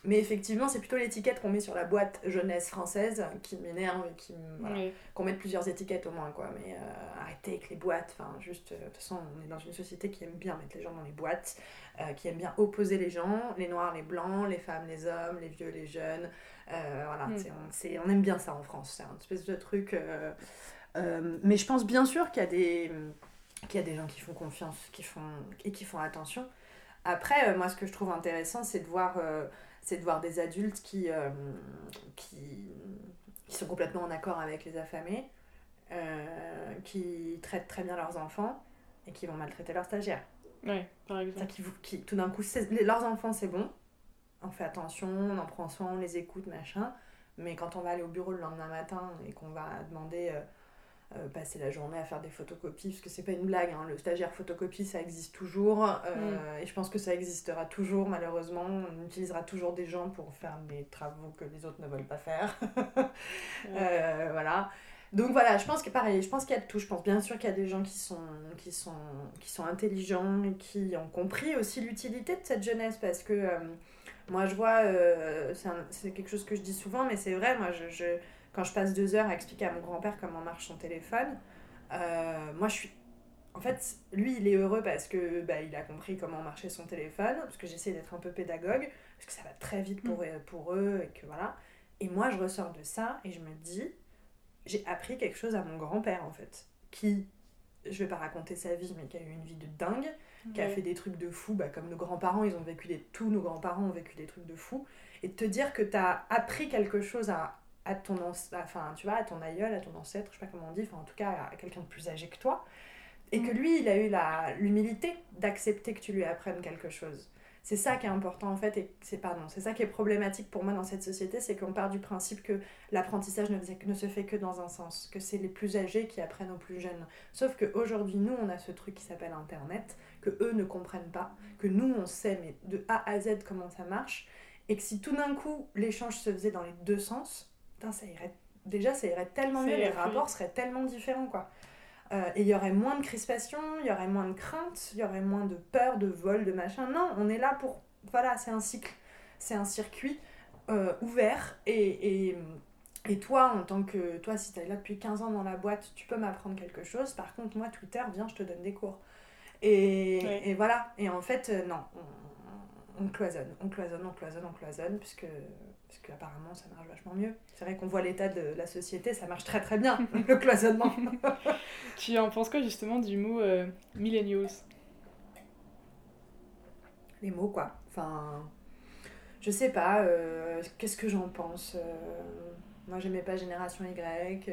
S2: mais effectivement, c'est plutôt l'étiquette qu'on met sur la boîte jeunesse française qui m'énerve et qui voilà, qu'on mette plusieurs étiquettes au moins quoi. Mais euh, arrêtez avec les boîtes. Enfin, juste, euh, de toute façon, on est dans une société qui aime bien mettre les gens dans les boîtes, qui aime bien opposer les gens, les noirs, les blancs, les femmes, les hommes, les vieux, les jeunes. voilà, mm. on, on, aime bien ça en France. C'est un espèce de truc. mais je pense bien sûr qu'il y a des qu'il y a des gens qui font confiance, qui font et qui font attention. Après, euh, moi, ce que je trouve intéressant, c'est de voir, euh, c'est de voir des adultes qui, euh, qui, qui, sont complètement en accord avec les affamés, qui traitent très bien leurs enfants et qui vont maltraiter leurs stagiaires.
S1: Oui, par exemple.
S2: Qui, qui, tout d'un coup, leurs enfants, c'est bon, on fait attention, on en prend soin, on les écoute, machin. Mais quand on va aller au bureau le lendemain matin et qu'on va demander euh, passer la journée à faire des photocopies, parce que c'est pas une blague, hein, le stagiaire photocopie ça existe toujours, euh, mm. et je pense que ça existera toujours malheureusement, on utilisera toujours des gens pour faire des travaux que les autres ne veulent pas faire. Euh, voilà. Donc voilà, je pense que pareil, je pense qu'il y a de tout. Je pense bien sûr qu'il y a des gens qui sont, qui, sont, qui sont intelligents et qui ont compris aussi l'utilité de cette jeunesse parce que moi je vois, c'est quelque chose que je dis souvent, mais c'est vrai, moi je quand je passe deux heures à expliquer à mon grand-père comment marche son téléphone, euh, moi je suis. En fait, lui, il est heureux parce que bah, il a compris comment marchait son téléphone, parce que j'essaie d'être un peu pédagogue, parce que ça va très vite pour, mm. pour eux, et que voilà. Et moi, je ressors de ça et je me dis, j'ai appris quelque chose à mon grand-père, en fait, qui, je vais pas raconter sa vie, mais qui a eu une vie de dingue, qui a fait des trucs de fou, bah, comme nos grands-parents, ils ont vécu des... Tous nos grands-parents ont vécu des trucs de fou. Et de te dire que tu as appris quelque chose à à ton, enfin, tu vois, à ton aïeul, à ton ancêtre, je sais pas comment on dit, enfin en tout cas à quelqu'un de plus âgé que toi, et que mm. lui, il a eu l'humilité d'accepter que tu lui apprennes quelque chose. C'est ça qui est important en fait, et c'est pardon, c'est ça qui est problématique pour moi dans cette société, c'est qu'on part du principe que l'apprentissage ne, ne, se fait que dans un sens, que c'est les plus âgés qui apprennent aux plus jeunes. Sauf qu'aujourd'hui, nous, on a ce truc qui s'appelle Internet, que eux ne comprennent pas, que nous, on sait, mais de A à Z comment ça marche, et que si tout d'un coup l'échange se faisait dans les deux sens, ça irait, déjà, ça irait tellement mieux, les rapports seraient tellement différents, quoi. Euh, et il y aurait moins de crispation, il y aurait moins de crainte, il y aurait moins de peur, de vol, de machin. Non, on est là pour. Voilà, c'est un cycle, c'est un circuit euh, ouvert. Et, et, et, toi, en tant que. Toi, si tu es là depuis 15 ans dans la boîte, tu peux m'apprendre quelque chose. Par contre, moi, Twitter, viens, je te donne des cours. Et, et voilà. Et en fait, euh, non, on, on, cloisonne, on cloisonne, on cloisonne, on cloisonne, puisque parce qu'apparemment ça marche vachement mieux. C'est vrai qu'on voit l'état de la société, ça marche très très bien, le cloisonnement.
S1: tu en penses quoi justement du mot euh, millennials?
S2: Les mots quoi. Enfin, je sais pas, euh, qu'est-ce que j'en pense euh, Moi j'aimais pas Génération Y.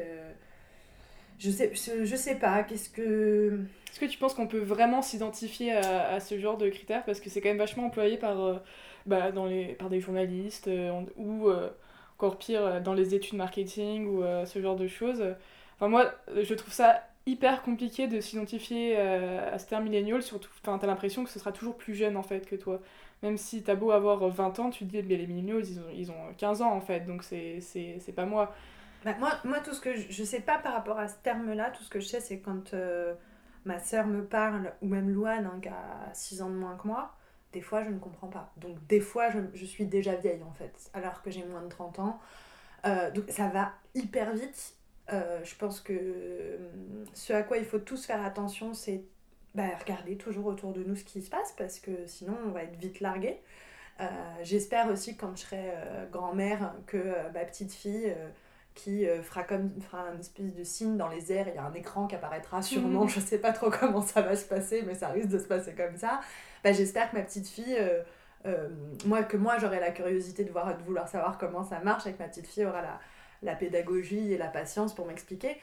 S2: je, sais, je, sais pas, qu'est-ce que...
S1: Est-ce que tu penses qu'on peut vraiment s'identifier à, à, ce genre de critères? Parce que c'est quand même vachement employé par bah, dans les, par des journalistes euh, ou euh, encore pire euh, dans les études marketing ou ce genre de choses. Enfin, moi, je trouve ça hyper compliqué de s'identifier à ce terme millénial, surtout, enfin, t'as l'impression que ce sera toujours plus jeune en fait que toi. Même si t'as beau avoir 20 ans, tu te dis, mais les millennials, ils ont, ils ont 15 ans en fait, donc c'est pas moi.
S2: Bah, moi, moi, tout ce que je, je sais pas par rapport à ce terme-là, tout ce que je sais, c'est quand ma sœur me parle, ou même Louane, hein, qui a 6 ans de moins que moi, des fois je ne comprends pas. Donc des fois je, je suis déjà vieille en fait, alors que j'ai moins de 30 ans. Euh, donc ça va hyper vite. Euh, je pense que euh, ce à quoi il faut tous faire attention, c'est bah, regarder toujours autour de nous ce qui se passe, parce que sinon on va être vite largué. J'espère aussi quand je serai grand-mère que ma petite fille qui fera comme fera un espèce de signe dans les airs, il y a un écran qui apparaîtra sûrement, je sais pas trop comment ça va se passer, mais ça risque de se passer comme ça bah, j'espère que ma petite fille, euh, euh, moi, que moi j'aurai la curiosité de, voir, de vouloir savoir comment ça marche et que ma petite fille aura la, la pédagogie et la patience pour m'expliquer.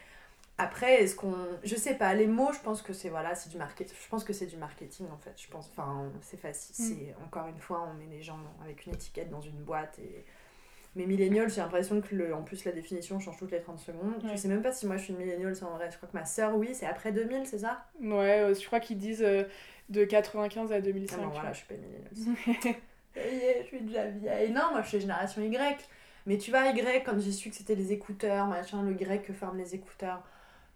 S2: Après, est-ce qu'on. Je sais pas, les mots, je pense que c'est voilà, c'est du marketing. Je pense que c'est du marketing en fait. Je pense. Enfin, c'est facile. Mm. C'est Encore une fois, on met les gens avec une étiquette dans une boîte et. Mais millennial, j'ai l'impression que le, en plus la définition change toutes les 30 secondes.
S1: Ouais.
S2: Je sais même pas si moi je suis une millennial, c'est en vrai. Je crois que ma sœur, oui, c'est après 2000, c'est ça?
S1: Ouais, euh, je crois qu'ils disent euh, de 95 à
S2: Ah
S1: 2005.
S2: non,
S1: tu
S2: voilà, je suis pas est, je suis déjà vieille. Non, moi je suis génération Y. Mais tu vois, Y, quand j'ai su que c'était les écouteurs, machin, le grec que forment les écouteurs,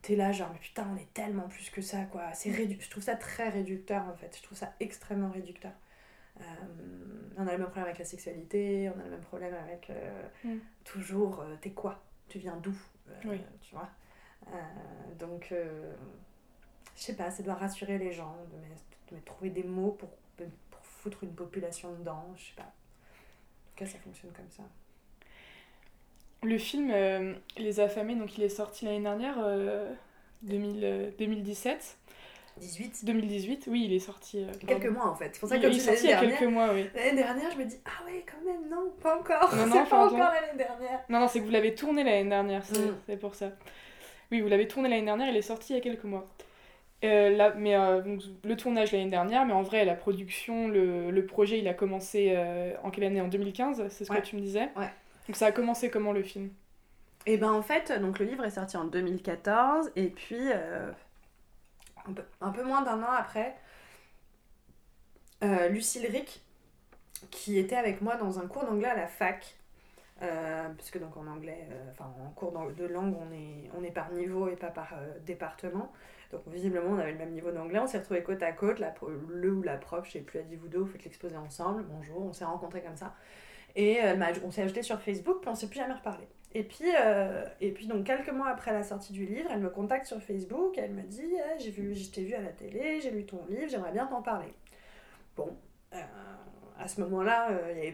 S2: t'es là, genre, mais putain, on est tellement plus que ça, quoi. C'est rédu- Je trouve ça très réducteur, en fait. Je trouve ça extrêmement réducteur. Euh, on a le même problème avec la sexualité, on a le même problème avec euh,
S1: Mm.
S2: toujours, euh, t'es quoi? Tu viens d'où?
S1: Oui.
S2: Tu vois? Donc, je sais pas, ça doit rassurer les gens de me, de me trouver des mots pour, pour foutre une population dedans, je sais pas. En tout cas, ça fonctionne comme ça.
S1: Le film Les Affamés, donc il est sorti l'année dernière, euh, 2000, euh, 2017.
S2: 18
S1: 2018, oui, il est sorti. euh,
S2: Quelques mois en fait. C'est pour ça
S1: Il,
S2: que
S1: il est sorti il y a quelques mois, oui.
S2: l'année dernière, je me dis ah ouais quand même non, pas encore.
S1: Non, non,
S2: c'est pas encore l'année dernière.
S1: Non, non, c'est que vous l'avez tourné l'année dernière, c'est
S2: Mm.
S1: c'est pour ça. Oui, vous l'avez tourné l'année dernière, il est sorti il y a quelques mois. Euh, là, mais euh, donc, le tournage l'année dernière, mais en vrai, la production, le, le projet, il a commencé euh, en quelle année? En 2015, c'est ce
S2: Ouais.
S1: que tu me disais?
S2: Ouais.
S1: Donc ça a commencé comment le film?
S2: Et ben en fait, donc le livre est sorti en 2014 et puis euh, un, peu, moins d'un an après, euh, Lucille Rick, qui était avec moi dans un cours d'anglais à la fac, euh, parce que donc en anglais, euh, en cours de langue, on est, on est par niveau et pas par euh, département. Donc visiblement, on avait le même niveau d'anglais, on s'est retrouvés côte à côte, le ou la prof, je sais plus, a dit vous faites l'exposé ensemble, bonjour, on s'est rencontrés comme ça. Et on s'est ajouté sur Facebook, puis on s'est plus jamais reparlé. Et puis, euh, et puis donc quelques mois après la sortie du livre, elle me contacte sur Facebook, elle me dit Ah, j'ai vu, je t'ai vu à la télé, j'ai lu ton livre, j'aimerais bien t'en parler. Bon, euh, à ce moment-là, euh,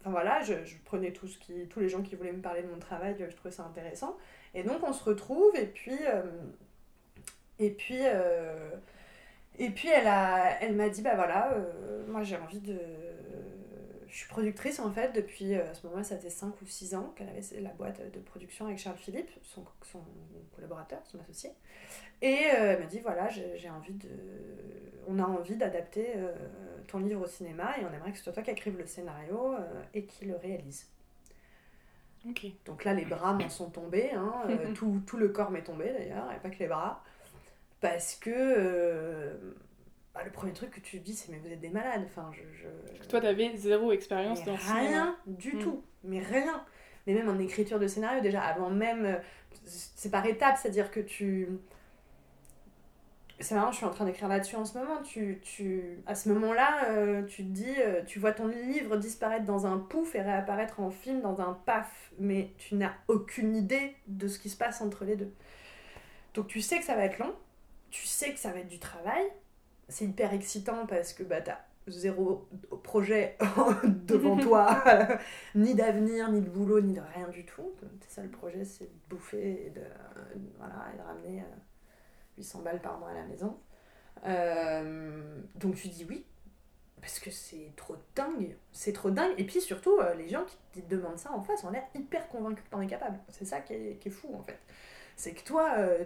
S2: enfin voilà, je, je prenais tout ce qui, tous les gens qui voulaient me parler de mon travail, je trouvais ça intéressant. Et donc on se retrouve et puis, et puis, et puis elle a, elle m'a dit bah voilà, moi j'ai envie de je suis productrice en fait depuis euh, à ce moment-là, ça faisait 5 ou 6 ans qu'elle avait la boîte de production avec Charles Philippe, son, son collaborateur, son associé. Et euh, elle m'a dit voilà, j'ai envie de. On a envie d'adapter euh, ton livre au cinéma et on aimerait que ce soit toi qui écrive le scénario et qui le réalise.
S1: Ok.
S2: Donc là, les bras m'en sont tombés, hein, tout, tout le corps m'est tombé d'ailleurs, et pas que les bras. Parce que bah, le premier truc que tu te dis, c'est mais vous êtes des malades. Enfin, je, je-
S1: Toi, t'avais zéro expérience dans cinéma.
S2: rien du
S1: Mm.
S2: tout, mais rien. Mais même en écriture de scénario, déjà, avant même. euh, C'est par étapes, c'est-à-dire que tu. C'est marrant, je suis en train d'écrire là-dessus en ce moment. Tu, tu, à ce moment-là, euh, tu te dis, euh, tu vois ton livre disparaître dans un pouf et réapparaître en film dans un paf, mais tu n'as aucune idée de ce qui se passe entre les deux. Donc tu sais que ça va être long, tu sais que ça va être du travail. C'est hyper excitant parce que bah, t'as zéro projet devant toi, ni d'avenir, ni de boulot, ni de rien du tout. C'est ça le projet, c'est de bouffer et de, voilà, et de ramener euh, 800 balles par mois à la maison. Euh, donc tu dis oui, parce que c'est trop dingue, c'est trop dingue. Et puis surtout, euh, les gens qui te demandent ça en face ont l'air hyper convaincus que t'en es capable. C'est ça qui est, qui est fou en fait. C'est que toi, euh,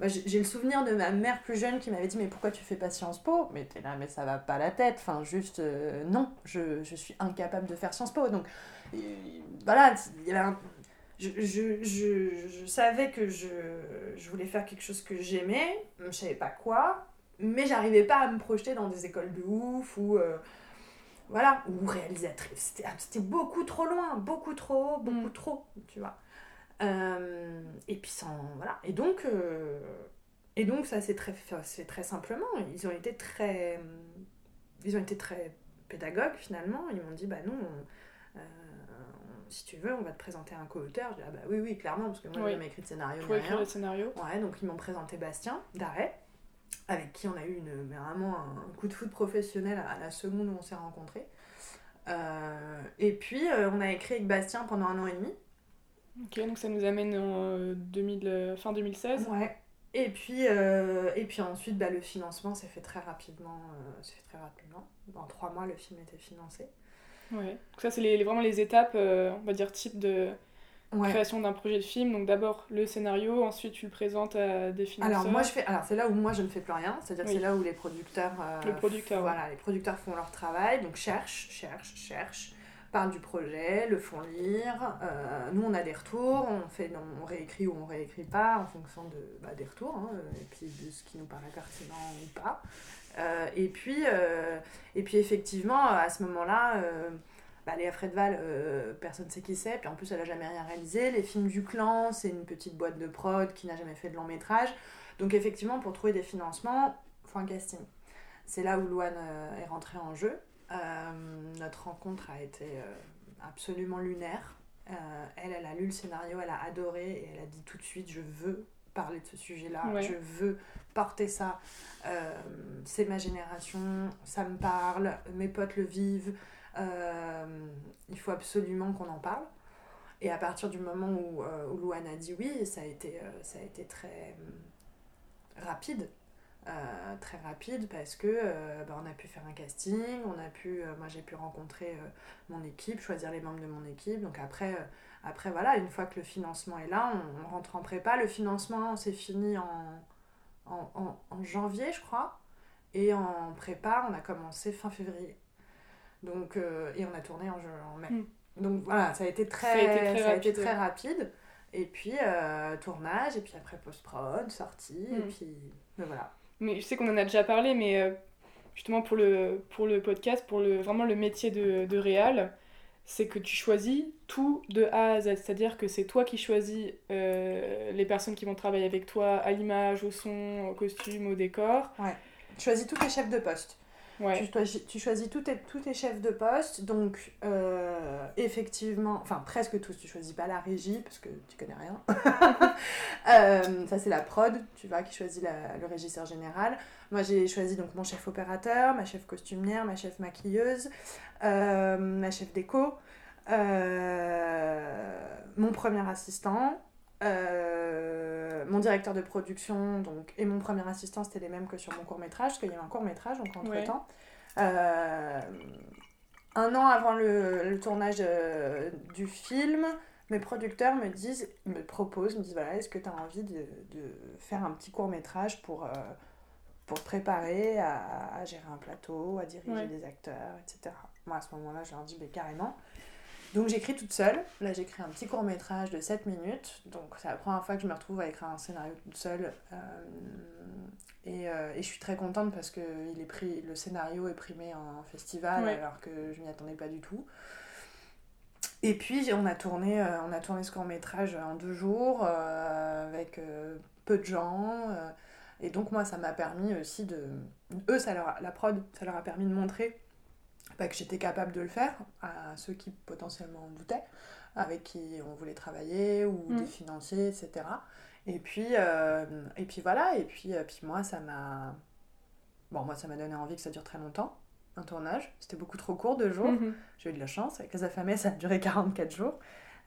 S2: moi, j'ai le souvenir de ma mère plus jeune qui m'avait dit mais pourquoi tu fais pas Sciences Po? Mais t'es là mais ça va pas la tête. Enfin juste euh, non, je, je suis incapable de faire Sciences Po. Donc voilà, il y avait un- je, je, je, je savais que je, je voulais faire quelque chose que j'aimais, je savais pas quoi, mais j'arrivais pas à me projeter dans des écoles de ouf ou euh, voilà ou réalisatrice. C'était c'était beaucoup trop loin, beaucoup trop, haut, beaucoup
S1: Mm.
S2: trop, tu vois. Euh, et puis sans voilà. Et donc euh, et donc ça c'est très c'est très simplement. Ils ont été très ils ont été très pédagogues finalement. Ils m'ont dit bah non euh, si tu veux on va te présenter un co-auteur. Je dis ah bah oui oui clairement parce que moi
S1: Oui.
S2: j'ai écrit de scénario
S1: Pour écrire le scénario.
S2: ouais donc ils m'ont présenté Bastien d'arrêt avec qui on a eu une, mais vraiment un coup de foot professionnel à la seconde où on s'est rencontrés. Euh, et puis euh, on a écrit avec Bastien pendant un an et demi
S1: Ok, donc ça nous amène en euh, 2000, euh, fin 2016.
S2: Ouais. Et puis, euh, et puis ensuite, bah, le financement s'est fait très rapidement. euh, fait très rapidement. Dans trois mois, le film était financé.
S1: Ouais. Donc ça, c'est les, les- vraiment les étapes, euh, on va dire, type de
S2: Ouais.
S1: création d'un projet de film. Donc d'abord le scénario, ensuite tu le présentes à des financeurs.
S2: Alors moi, je fais. Alors c'est là où moi je ne fais plus rien. C'est-à-dire
S1: Oui.
S2: c'est là où les producteurs. euh,
S1: Le producteur,
S2: Voilà, les producteurs font leur travail. Donc cherchent, cherchent, cherchent. Parlent du projet, le font lire. Euh, nous, on a des retours, on, fait, on réécrit ou on réécrit pas en fonction de, bah, des retours hein, et puis de ce qui nous paraît pertinent ou pas. Euh, et, puis, euh, et puis, effectivement, à ce moment-là, bah, Léa Fredval, personne ne sait qui c'est, puis en plus, elle n'a jamais rien réalisé. Les films du clan, c'est une petite boîte de prod qui n'a jamais fait de long métrage. Donc, effectivement, pour trouver des financements, faut un casting. C'est là où Louane est rentrée en jeu. Euh, notre rencontre a été euh, absolument lunaire. Euh, elle, elle a lu le scénario, elle a adoré et elle a dit tout de suite je veux parler de ce sujet-là, je veux porter ça. c'est ma génération, ça me parle, mes potes le vivent, il faut absolument qu'on en parle. Et à partir du moment où, où Louane a dit oui, ça a été, ça a été très rapide. Euh, très rapide parce que euh, bah, on a pu faire un casting, on a pu, euh, moi j'ai pu rencontrer mon équipe, choisir les membres de mon équipe. Donc après, après voilà, une fois que le financement est là, on, rentre en prépa. Le financement s'est fini en, en, en, janvier, je crois. Et en prépa, on a commencé fin février. Donc, et on a tourné en, mai. Hmm. Donc voilà, ça a été très, ça a été très, rapide, été très rapide. Et puis tournage, et puis après post-prod, sortie, et hmm. puis voilà.
S1: Mais je sais qu'on en a déjà parlé, mais euh, justement pour le, pour le podcast, pour le, vraiment le métier de, de réal, c'est que tu choisis tout de A à Z. C'est-à-dire que c'est toi qui choisis euh, les personnes qui vont travailler avec toi à l'image, au son, au costume, au décor.
S2: Ouais. Tu choisis tous tes chefs de poste. Tu, tu, choisis tous tes, tes chefs de poste, donc euh, effectivement, enfin presque tous, tu choisis pas la régie parce que tu connais rien. Euh, ça c'est la prod, tu vois, qui choisit le régisseur général. Moi j'ai choisi donc mon chef opérateur, ma chef costumière, ma chef maquilleuse, euh, ma chef déco, mon premier assistant. Mon directeur de production donc, et mon premier assistant c'était les mêmes que sur mon court métrage parce qu'il y avait un court métrage donc entre temps euh, un an avant le, tournage euh, du film, mes producteurs me disent, me proposent, me disent voilà, est-ce que tu as envie de, faire un petit court métrage pour, euh, pour te préparer à, gérer un plateau, à diriger des acteurs, etc. Moi à ce moment-là, je leur dis mais carrément. Donc j'écris toute seule. Là j'écris un petit court métrage de 7 minutes. Donc c'est la première fois que je me retrouve à écrire un scénario toute seule. Euh, et, je suis très contente parce que il est pris, le scénario est primé en festival alors que je m'y attendais pas du tout. Et puis on a tourné, euh, on a tourné ce court métrage en deux jours euh, avec peu de gens. et donc moi ça m'a permis aussi de... Eux, ça leur la prod, ça leur a permis de montrer bah, que j'étais capable de le faire à ceux qui potentiellement en doutaient, avec qui on voulait travailler ou mm. des financiers, etc. Et puis, euh, et puis voilà, et puis, euh, puis moi, ça m'a. Bon, moi, ça m'a donné envie que ça dure très longtemps, un tournage. C'était beaucoup trop court, deux jours. Mhm. J'ai eu de la chance. Avec Les Affamés, ça a duré 44 jours.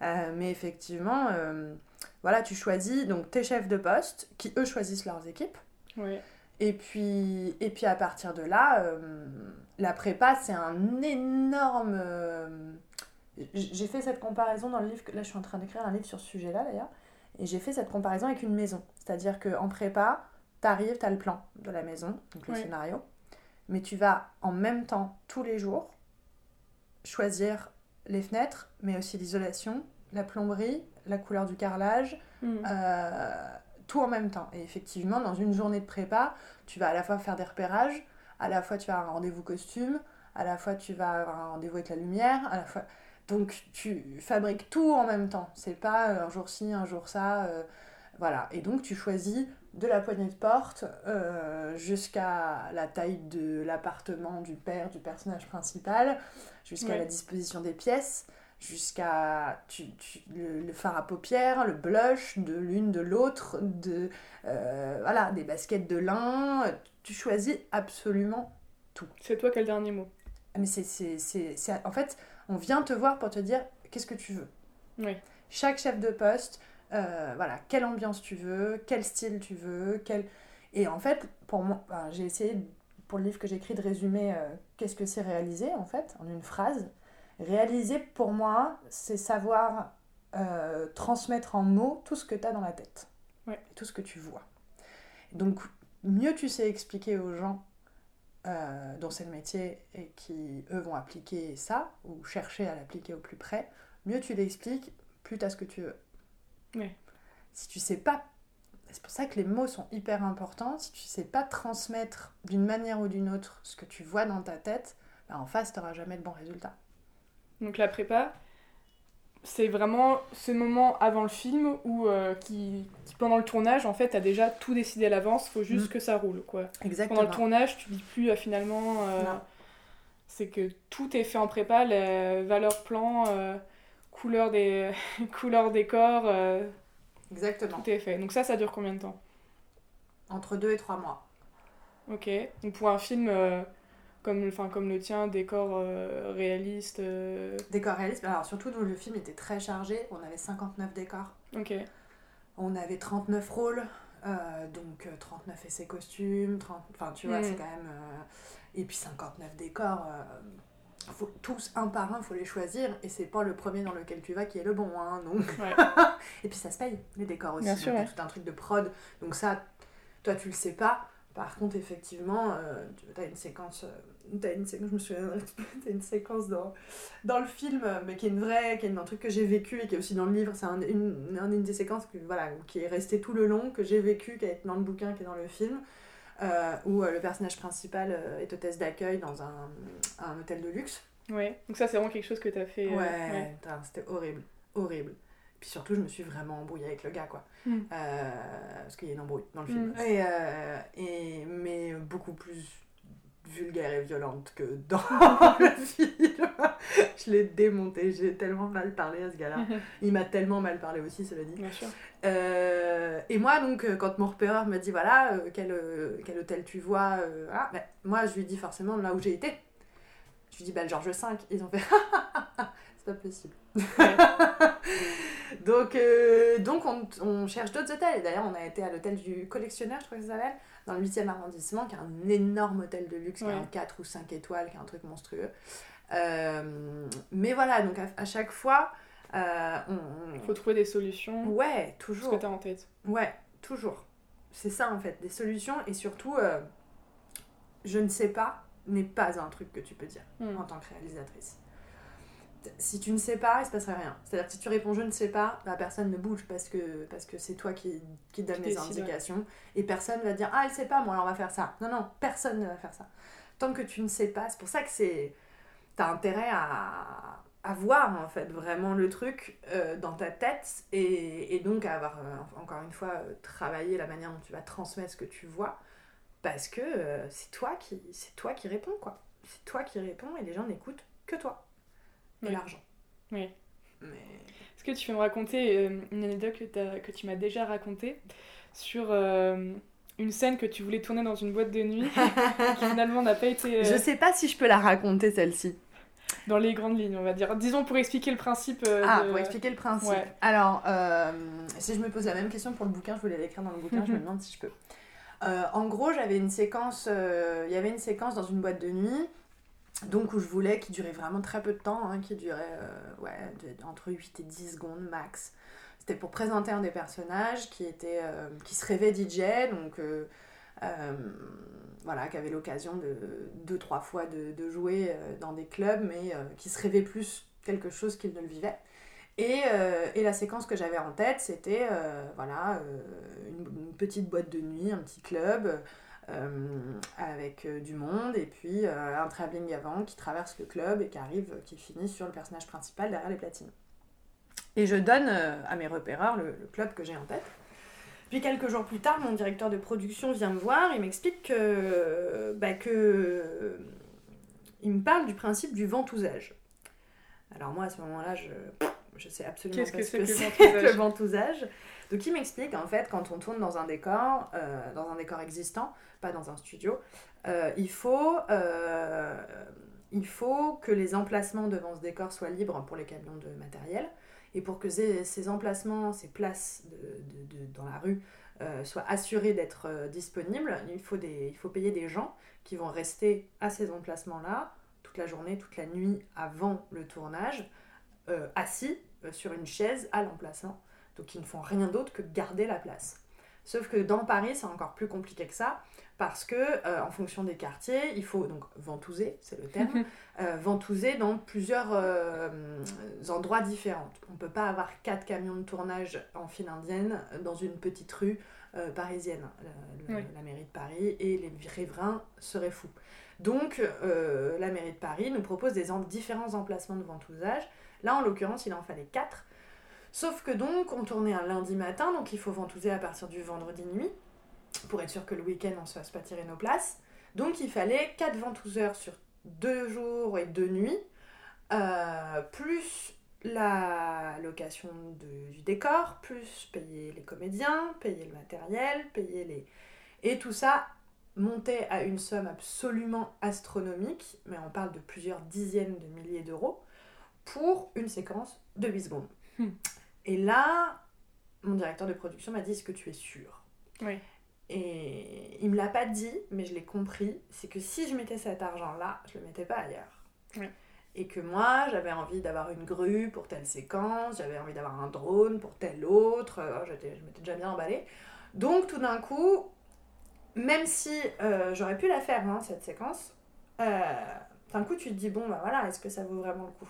S2: Euh, mais effectivement, voilà, tu choisis donc tes chefs de poste qui, eux, choisissent leurs équipes.
S1: Oui.
S2: Et puis, et puis à partir de là, la prépa, c'est un énorme. J'ai fait cette comparaison dans le livre. Là, je suis en train d'écrire un livre sur ce sujet-là, d'ailleurs. Et j'ai fait cette comparaison avec une maison. C'est-à-dire qu'en prépa, tu arrives, tu as le plan de la maison, donc le scénario, mais tu vas en même temps, tous les jours, choisir les fenêtres, mais aussi l'isolation, la plomberie, la couleur du carrelage, mm. euh, tout en même temps. Et effectivement, dans une journée de prépa, tu vas à la fois faire des repérages, à la fois tu vas un rendez-vous costume, à la fois tu vas avoir un rendez-vous avec la lumière, à la fois... Donc tu fabriques tout en même temps. C'est pas euh, un jour ci, un jour ça. Euh, voilà. Et donc tu choisis de la poignée de porte euh, jusqu'à la taille de l'appartement du père du personnage principal, jusqu'à la disposition des pièces, jusqu'à le, le, fard à paupières, le blush de l'une de l'autre, de voilà, des baskets de lin. Tu choisis absolument tout.
S1: C'est toi qui as le dernier mot.
S2: Mais c'est en fait on vient te voir pour te dire qu'est-ce que tu veux?
S1: Oui.
S2: Chaque chef de poste, euh, voilà, quelle ambiance tu veux, quel style tu veux, quel... Et en fait, pour moi, j'ai essayé, pour le livre que j'écris, de résumer euh, qu'est-ce que c'est réaliser, en fait, en une phrase. Réaliser, pour moi, c'est savoir euh, transmettre en mots tout ce que tu as dans la tête.
S1: Ouais.
S2: tout ce que tu vois. Donc, mieux tu sais expliquer aux gens euh, dont c'est le métier et qui, eux, vont appliquer ça, ou chercher à l'appliquer au plus près, mieux tu l'expliques, plus tu as ce que tu veux.
S1: Ouais.
S2: Si tu sais pas, c'est pour ça que les mots sont hyper importants, si tu sais pas transmettre d'une manière ou d'une autre ce que tu vois dans ta tête, bah, en face, tu n'auras jamais de bons résultats.
S1: Donc la prépa, c'est vraiment ce moment avant le film où euh, qui, qui, pendant le tournage en fait t'as déjà tout décidé à l'avance faut juste
S2: Mm.
S1: que ça roule quoi
S2: Exactement.
S1: pendant le tournage tu dis plus euh, finalement euh, c'est que tout est fait en prépa les valeurs plan euh, couleur des couleur euh,
S2: Exactement.
S1: tout est fait donc ça ça dure combien de temps?
S2: Entre deux et trois mois.
S1: ok donc pour un film comme enfin comme le tien décor euh, réaliste euh,
S2: Décor réaliste, alors surtout nous le film était très chargé, on avait 59 décors.
S1: ok
S2: On avait 39 rôles, euh, donc euh, 39 essais costumes, 30... enfin tu vois,
S1: Mm.
S2: c'est quand même. euh, Et puis 59 décors, euh, faut, tous un par un, faut les choisir, et c'est pas le premier dans lequel tu vas qui est le bon, hein, donc.
S1: ouais
S2: Et puis ça se paye, les décors aussi,
S1: Bien sûr,
S2: il y a
S1: ouais.
S2: tout un truc de prod, donc ça, toi tu le sais pas. Par contre, effectivement, euh, tu as une séquence, euh, t'as une séquence, je me souviens, une séquence dans, dans le film, euh, mais qui est une vraie, qui est un truc que j'ai vécu et qui est aussi dans le livre. C'est un, une, un- une des séquences que, voilà, qui est restée tout le long, que j'ai vécu, qui est dans le bouquin, qui est dans le film, euh, où le personnage principal est hôtesse d'accueil dans un, un hôtel de luxe.
S1: ouais donc ça c'est vraiment quelque chose que t'as fait euh,
S2: Ouais, c'était horrible, horrible. Puis surtout, je me suis vraiment embrouillée avec le gars, quoi.
S1: Mm.
S2: Euh, parce qu'il y a une embrouille dans le film.
S1: Mm.
S2: Et, euh, et, mais beaucoup plus vulgaire et violente que dans le film. je l'ai démonté, j'ai tellement mal parlé à ce gars-là. Il m'a tellement mal parlé aussi, cela dit.
S1: bien sûr
S2: Euh, et moi, donc, quand mon repéreur me dit, voilà, quel, quel hôtel tu vois, euh, ah, ben, moi, je lui dis forcément là où j'ai été. Je lui dis, bah, le Georges V. Ils ont fait, c'est pas possible.
S1: Ouais.
S2: donc, euh, donc on, on cherche d'autres hôtels. Et D'ailleurs, on a été à l'hôtel du collectionneur, je crois que ça s'appelle, dans le 8e arrondissement, qui est un énorme hôtel de luxe, qui a un 4 ou 5 étoiles, qui est un truc monstrueux. Euh, mais voilà, donc à, à chaque fois, euh, on,
S1: faut trouver des solutions
S2: Ouais,
S1: ce
S2: toujours.
S1: que t'as en tête
S2: Ouais, toujours. C'est ça en fait, des solutions et surtout, je ne sais pas n'est pas un truc que tu peux dire
S1: Hmm.
S2: en tant que réalisatrice. Si tu ne sais pas, il se passerait rien. C'est-à-dire que si tu réponds je ne sais pas, la personne ne bouge parce que parce que c'est toi qui, qui donne les
S1: ouais.
S2: indications et personne va dire ah elle sait pas, moi alors on va faire ça. Non non, personne ne va faire ça. Tant que tu ne sais pas, c'est pour ça que c'est t'as intérêt à, à voir en fait vraiment le truc euh, dans ta tête et, et donc à avoir euh, encore une fois euh, travaillé la manière dont tu vas transmettre ce que tu vois parce que c'est toi qui c'est toi qui réponds quoi c'est toi qui réponds et les gens n'écoutent que toi et
S1: Oui.
S2: l'argent
S1: Oui.
S2: mais
S1: Est-ce que tu peux me raconter euh, une anecdote que, tu m'as déjà racontée sur euh, une scène que tu voulais tourner dans une boîte de nuit qui finalement n'a pas été euh,
S2: je sais pas si je peux la raconter celle-ci
S1: dans les grandes lignes, on va dire. Disons pour expliquer le principe. euh,
S2: ah
S1: de-
S2: pour expliquer le principe
S1: Ouais.
S2: alors si je me pose la même question pour le bouquin je voulais l'écrire dans le bouquin je me demande si je peux en gros j'avais une séquence il y avait une séquence dans une boîte de nuit donc où je voulais qui durait vraiment très peu de temps, hein, qui durait euh, entre 8 et 10 secondes max. C'était pour présenter un des personnages qui, était, euh, qui se rêvait DJ, donc euh, voilà, qui avait l'occasion de deux, trois fois de, jouer dans des clubs, mais qui se rêvait plus quelque chose qu'il ne le vivait. Et, et la séquence que j'avais en tête, c'était voilà, une, petite boîte de nuit, un petit club, avec euh, du monde et puis euh, un travelling avant qui traverse le club et qui arrive, qui finit sur le personnage principal derrière les platines. Et je donne euh, à mes repéreurs le, le club que j'ai en tête. Puis quelques jours plus tard, mon directeur de production vient me voir et m'explique que, bah, que euh, il me parle du principe du ventousage. Alors moi à ce moment-là, je je sais absolument
S1: Qu'est-ce
S2: pas
S1: que
S2: ce que
S1: que
S2: c'est que le ventousage. Donc il m'explique en fait quand on tourne dans un décor, euh, dans un décor existant, pas dans un studio, euh, il, faut, euh, il faut que les emplacements devant ce décor soient libres pour les camions de matériel. Et pour que ces, emplacements, ces places dans la rue soient assurées d'être disponibles, il faut, il faut payer des gens qui vont rester à ces emplacements-là toute la journée, toute la nuit avant le tournage, assis sur une chaise à l'emplacement. Donc ils ne font rien d'autre que garder la place. Sauf que dans Paris, c'est encore plus compliqué que ça, parce que euh, en fonction des quartiers, il faut donc ventouser, c'est le terme, euh, ventouser dans plusieurs euh, endroits différents. On ne peut pas avoir quatre camions de tournage en file indienne dans une petite rue parisienne. La, la, mairie de Paris et les riverains seraient fous. Donc la mairie de Paris nous propose des différents emplacements de ventousage. Là, en l'occurrence, il en fallait quatre. Sauf que donc, on tournait un lundi matin, donc il faut ventouser à partir du vendredi nuit, pour être sûr que le week-end, on ne se fasse pas tirer nos places. Donc il fallait 4 ventouseurs sur 2 jours et 2 nuits, euh, plus la location du décor, plus payer les comédiens, payer le matériel, payer les... Et tout ça montait à une somme absolument astronomique, mais on parle de plusieurs dizaines de milliers d'euros, pour une séquence de 8 secondes. Hmm. Et là, mon directeur de production m'a dit Est-ce que tu es sûr?
S1: Oui.
S2: Et il me l'a pas dit, mais je l'ai compris c'est que si je mettais cet argent-là, je le mettais pas ailleurs.
S1: Oui.
S2: Et que moi, j'avais envie d'avoir une grue pour telle séquence, j'avais envie d'avoir un drone pour telle autre, oh, je m'étais déjà bien emballée. Donc tout d'un coup, même si euh, j'aurais pu la faire, hein, cette séquence, euh, d'un coup tu te dis, bon, bah voilà, est-ce que ça vaut vraiment le coup?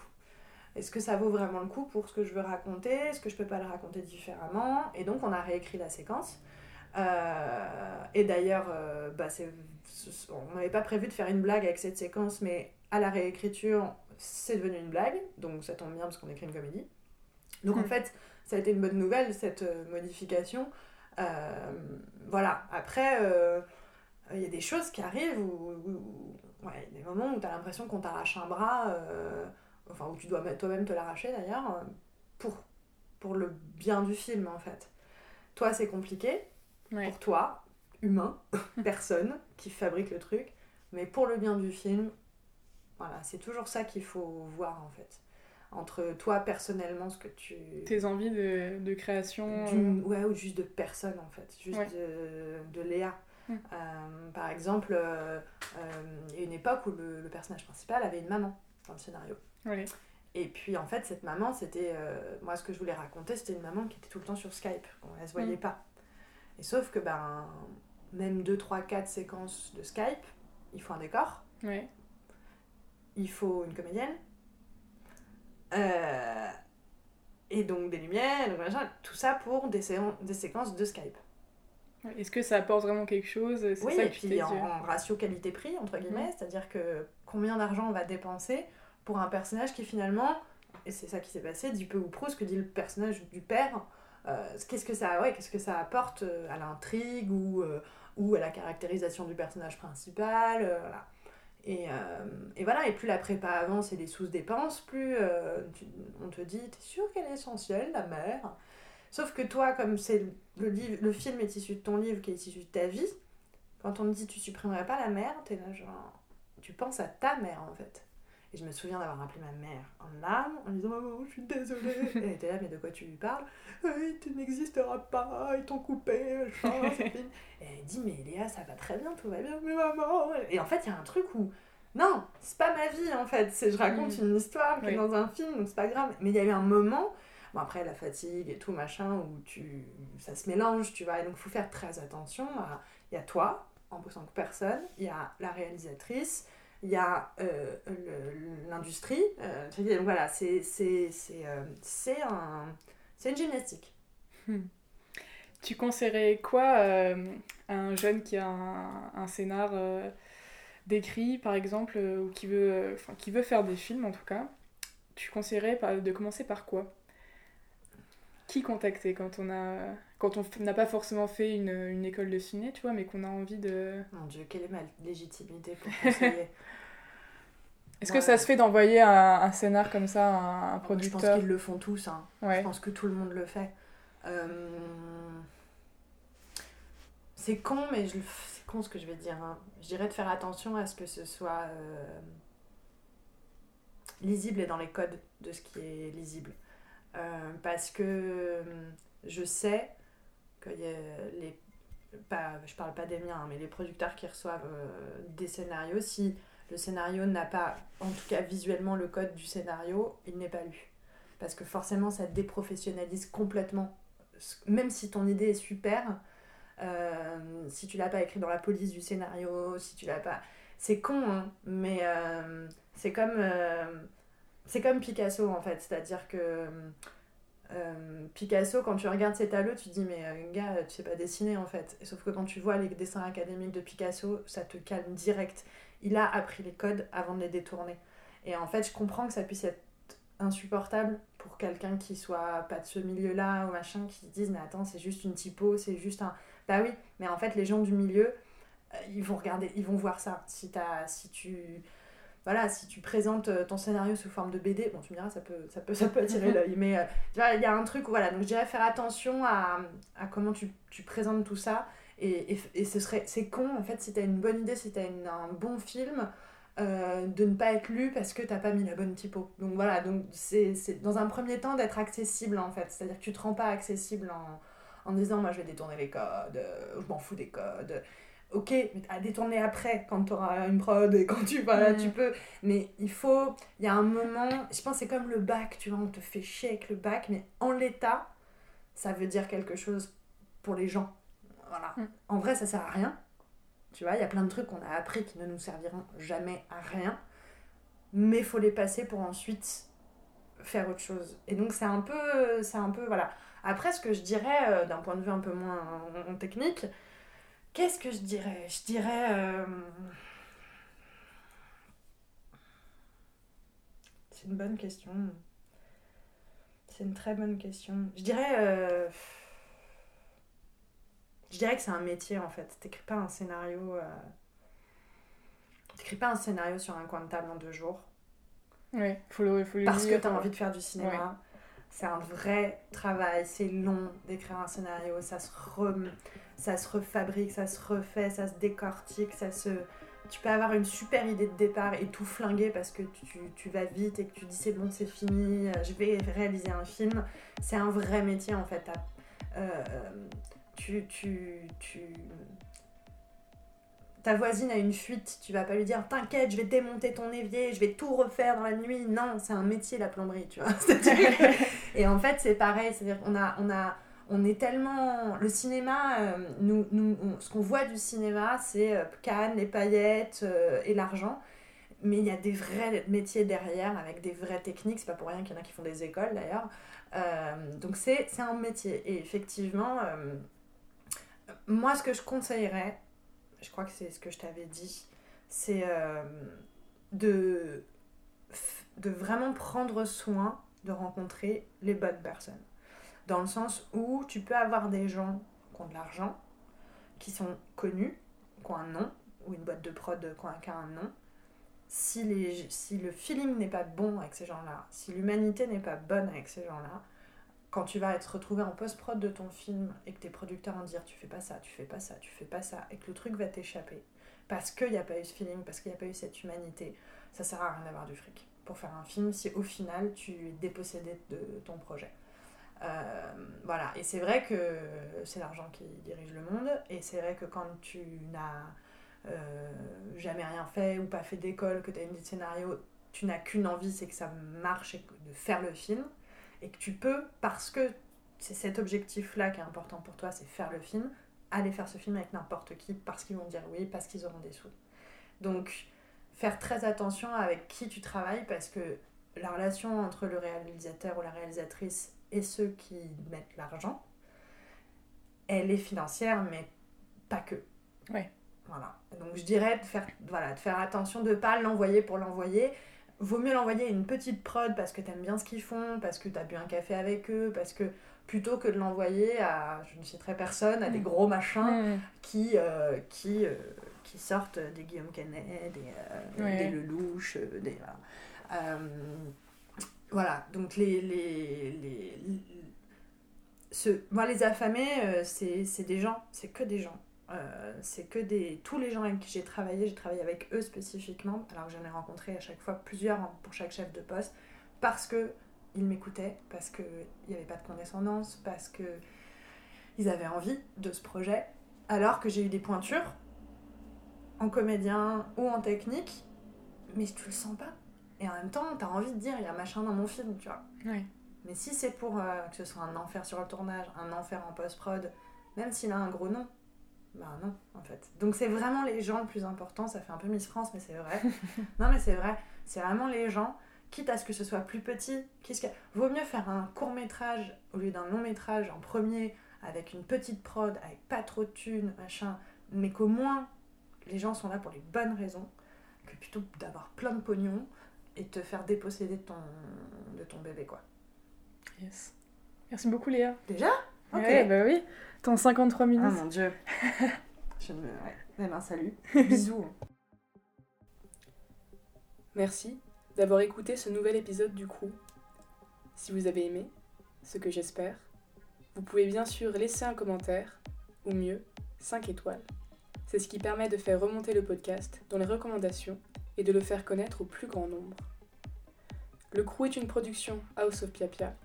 S2: Est-ce que ça vaut vraiment le coup pour ce que je veux raconter? Est-ce que je peux pas le raconter différemment? Et donc on a réécrit la séquence. Euh, et d'ailleurs, euh, bah, on n'avait pas prévu de faire une blague avec cette séquence, mais à la réécriture, c'est devenu une blague. Donc ça tombe bien parce qu'on écrit une comédie. Donc en hmm. fait, ça a été une bonne nouvelle, cette euh, modification. voilà, après, il y a des choses qui arrivent où, ouais, des moments où tu as l'impression qu'on t'arrache un bras enfin où tu dois toi-même te l'arracher d'ailleurs, euh, pour, pour le bien du film en fait. Toi c'est compliqué, pour toi, humain, personne qui fabrique le truc, mais pour le bien du film, voilà, c'est toujours ça qu'il faut voir en fait. Entre toi personnellement, ce que tu.
S1: Tes envies de, de création.
S2: Euh. Ouais, ou juste de personne en fait, juste de, de, Léa. Hum. Euh, par exemple, il y a une époque où le, le personnage principal avait une maman dans le scénario. Et puis en fait, cette maman, c'était. Euh, moi, ce que je voulais raconter, c'était une maman qui était tout le temps sur Skype. Elle se voyait mm. pas. Et sauf que, ben, même 2, 3, 4 séquences de Skype, il faut un décor. Il faut une comédienne. Euh, et donc des lumières, tout ça pour des, des séquences de Skype.
S1: Est-ce que ça apporte vraiment quelque chose?
S2: Oui, et puis en, ratio qualité-prix, entre guillemets, c'est-à-dire que combien d'argent on va dépenser pour un personnage qui finalement, et c'est ça qui s'est passé, dit peu ou prou ce que dit le personnage du père, euh, qu'est-ce que ça ouais, qu'est-ce que ça apporte euh, à l'intrigue ou, euh, ou à la caractérisation du personnage principal voilà. et, et, voilà et plus la prépa avance et les sous-dépenses plus on te dit t'es sûr qu'elle est essentielle la mère? Sauf que toi comme c'est le, livre, le film est issu de ton livre qui est issu de ta vie quand on te dit tu supprimerais pas la mère t'es genre tu penses à ta mère en fait et je me souviens d'avoir appelé ma mère en larmes, en disant Maman, je suis désolée. et elle était là, mais de quoi tu lui parles? Hey, Tu n'existeras pas, ils t'ont coupé, Et elle dit Mais Léa, ça va très bien, tout va bien, mais maman. Et en fait, il y a un truc où. Non, c'est pas ma vie en fait. Je raconte mm. une histoire qui est dans un film, donc c'est pas grave. Mais il y a eu un moment. Bon, après, la fatigue et tout, machin, où tu... ça se mélange, tu vois. Et donc, il faut faire très attention. Il y a toi, en tant que personne, il y a la réalisatrice, il y a euh, l'industrie. Euh, voilà, c'est euh, un, une gymnastique.
S1: Hmm. Tu conseillerais quoi à un jeune qui a un, un scénar d'écrit, par exemple, ou qui veut, qui veut faire des films en tout cas? Tu conseillerais de commencer par quoi? Qui contacter quand on a quand on n'a pas forcément fait une, une, école de ciné, tu vois, mais qu'on a envie de...
S2: Mon Dieu, quelle est ma légitimité pour conseiller
S1: Est-ce que ça se fait d'envoyer un, un, scénar comme ça à un, producteur
S2: Je pense qu'ils le font tous. Hein. Je pense que tout le monde le fait. Euh, c'est con, mais je... c'est con ce que je vais dire. Hein. Je dirais de faire attention à ce que ce soit euh, lisible et dans les codes de ce qui est lisible. Euh, parce que je sais que les pas, je parle pas des miens, hein, mais les producteurs qui reçoivent euh, des scénarios, si le scénario n'a pas, en tout cas visuellement, le code du scénario, il n'est pas lu. Parce que forcément, ça déprofessionnalise complètement. Même si ton idée est super, euh, si tu l'as pas écrit dans la police du scénario, si tu l'as pas. C'est con, hein, mais euh, c'est comme. c'est comme Picasso en fait, c'est-à-dire que. Euh, Picasso, quand tu regardes ses tableaux, tu te dis, mais euh, gars, tu sais pas dessiner en fait. Sauf que quand tu vois les dessins académiques de Picasso, ça te calme direct. Il a appris les codes avant de les détourner. Et en fait, je comprends que ça puisse être insupportable pour quelqu'un qui soit pas de ce milieu-là ou machin, qui se dise, mais attends, c'est juste une typo, c'est juste un. Bah oui, mais en fait, les gens du milieu, euh, ils vont regarder, ils vont voir ça. Si, t'as- si tu. Voilà, si tu présentes euh, ton scénario sous forme de BD, bon, tu me diras, ça peut, ça peut, ça peut attirer l'œil. Mais euh, tu vois, il y a un truc, où, voilà. Donc, je dirais faire attention à, à comment tu, tu présentes tout ça. Et, et, et ce serait, c'est con, en fait, si t'as une bonne idée, si t'as une- un bon film, euh, de ne pas être lu parce que t'as pas mis la bonne typo. Donc voilà, donc c'est dans un premier temps d'être accessible en fait. C'est-à-dire que tu te rends pas accessible en, en disant moi je vais détourner les codes, je m'en fous des codes. Ok, mais à détourner après quand tu auras une prod et quand tu voilà,
S1: Mm.
S2: tu peux. Mais il faut, il y a un moment, je pense que c'est comme le bac, tu vois, on te fait chier avec le bac, mais en l'état, ça veut dire quelque chose pour les gens. Voilà.
S1: Mm.
S2: En vrai, ça sert à rien. Tu vois, il y a plein de trucs qu'on a appris qui ne nous serviront jamais à rien. Mais il faut les passer pour ensuite faire autre chose. Et donc, c'est un peu. C'est un peu. Voilà. Après, ce que je dirais, euh, d'un point de vue un peu moins technique, qu'est-ce que je dirais? Je dirais. euh, C'est une bonne question. C'est une très bonne question. Je dirais. euh, Je dirais que c'est un métier en fait. T'écris pas un scénario. euh, T'écris pas un scénario sur un coin de table en deux jours.
S1: Ouais, faut le, faut le
S2: Parce que
S1: lire,
S2: t'as
S1: quoi.
S2: envie de faire du cinéma. C'est un vrai travail, c'est long d'écrire un scénario, ça se, ça se refabrique, ça se refait, ça se décortique, ça se... Tu peux avoir une super idée de départ et tout flinguer parce que tu, vas vite et que tu dis c'est bon, c'est fini, euh, je vais réaliser un film. C'est un vrai métier en fait. Euh, tu, tu, tu... Ta voisine a une fuite, tu vas pas lui dire t'inquiète, je vais démonter ton évier, je vais tout refaire dans la nuit. Non, c'est un métier la plomberie, tu vois. Et en fait, c'est pareil, c'est-à-dire qu'on a, on a, on est tellement. Le cinéma, euh, nous, nous, ce qu'on voit du cinéma, c'est euh, Cannes, les paillettes euh, et l'argent. Mais il y a des vrais métiers derrière, avec des vraies techniques. C'est pas pour rien qu'il y en a qui font des écoles d'ailleurs. Donc c'est un métier. Et effectivement, moi, ce que je conseillerais, je crois que c'est ce que je t'avais dit, c'est de, de vraiment prendre soin de rencontrer les bonnes personnes. Dans le sens où tu peux avoir des gens qui ont de l'argent, qui sont connus, qui ont un nom, ou une boîte de prod qui a- un nom. Si, les, si le feeling n'est pas bon avec ces gens-là, si l'humanité n'est pas bonne avec ces gens-là, quand tu vas être retrouvé en post-prod de ton film et que tes producteurs vont dire tu fais pas ça, tu fais pas ça, tu fais pas ça, et que le truc va t'échapper, parce qu'il n'y a pas eu ce feeling, parce qu'il n'y a pas eu cette humanité, ça sert à rien d'avoir du fric pour faire un film si au final tu es dépossédé de ton projet. Euh, voilà, et c'est vrai que c'est l'argent qui dirige le monde, et c'est vrai que quand tu n'as euh, jamais rien fait ou pas fait d'école, que tu as une idée de scénario, tu n'as qu'une envie, c'est que ça marche et que- de faire le film, et que tu peux, parce que c'est cet objectif-là qui est important pour toi, c'est faire le film, aller faire ce film avec n'importe qui, parce qu'ils vont dire oui, parce qu'ils auront des sous. Donc, faire très attention avec qui tu travailles, parce que la relation entre le réalisateur ou la réalisatrice et ceux qui mettent l'argent, elle est financière, mais pas que.
S1: Ouais.
S2: Voilà. Donc je dirais de faire, voilà, de faire attention de ne pas l'envoyer pour l'envoyer. Vaut mieux l'envoyer à une petite prod parce que t'aimes bien ce qu'ils font, parce que t'as bu un café avec eux, parce que plutôt que de l'envoyer à, je ne citerai personne, à des gros machins qui, euh, qui, euh, qui sortent des Guillaume Canet, des, euh,
S1: Ouais.
S2: des Lelouch, euh, des. Voilà. Euh, donc les. les, les, les- ce, moi, les affamés, euh, c'est des gens, c'est que des gens. Euh, c'est que des. Tous les gens avec qui j'ai travaillé, j'ai travaillé avec eux spécifiquement, alors que j'en ai rencontré à chaque fois plusieurs pour chaque chef de poste, parce que ils m'écoutaient, parce qu'il n'y avait pas de condescendance, parce que ils avaient envie de ce projet, alors que j'ai eu des pointures en comédien ou en technique, mais tu le sens pas. Et en même temps, t'as envie de dire, il y a machin dans mon film, tu vois. Mais si c'est pour euh, que ce soit un enfer sur le tournage, un enfer en post-prod, même s'il a un gros nom, Bah non, en fait. Donc c'est vraiment les gens le plus important, ça fait un peu Miss France, mais c'est vrai. non, mais c'est vrai, c'est vraiment les gens, quitte à ce que ce soit plus petit, qu'est-ce que... vaut mieux faire un court métrage au lieu d'un long métrage en premier, avec une petite prod, avec pas trop de thunes, machin, mais qu'au moins les gens sont là pour les bonnes raisons, que plutôt d'avoir plein de pognon et te faire déposséder de ton, de ton bébé, quoi.
S1: Yes. Merci beaucoup, Léa.
S2: Déjà? Ok.
S1: Ouais, bah oui. Ton 53 minutes.
S2: Ah mon dieu. Je me... Ouais. Eh ben, salut. Bisous.
S1: Merci d'avoir écouté ce nouvel épisode du Crew. Si vous avez aimé, ce que j'espère, vous pouvez bien sûr laisser un commentaire, ou mieux, 5 étoiles. C'est ce qui permet de faire remonter le podcast dans les recommandations et de le faire connaître au plus grand nombre. Le Crew est une production House of Piapia.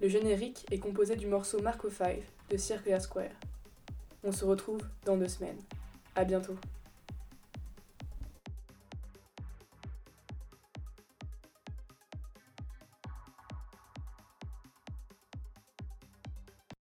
S1: Le générique est composé du morceau Marco 5 de Circular Square. On se retrouve dans deux semaines. À bientôt.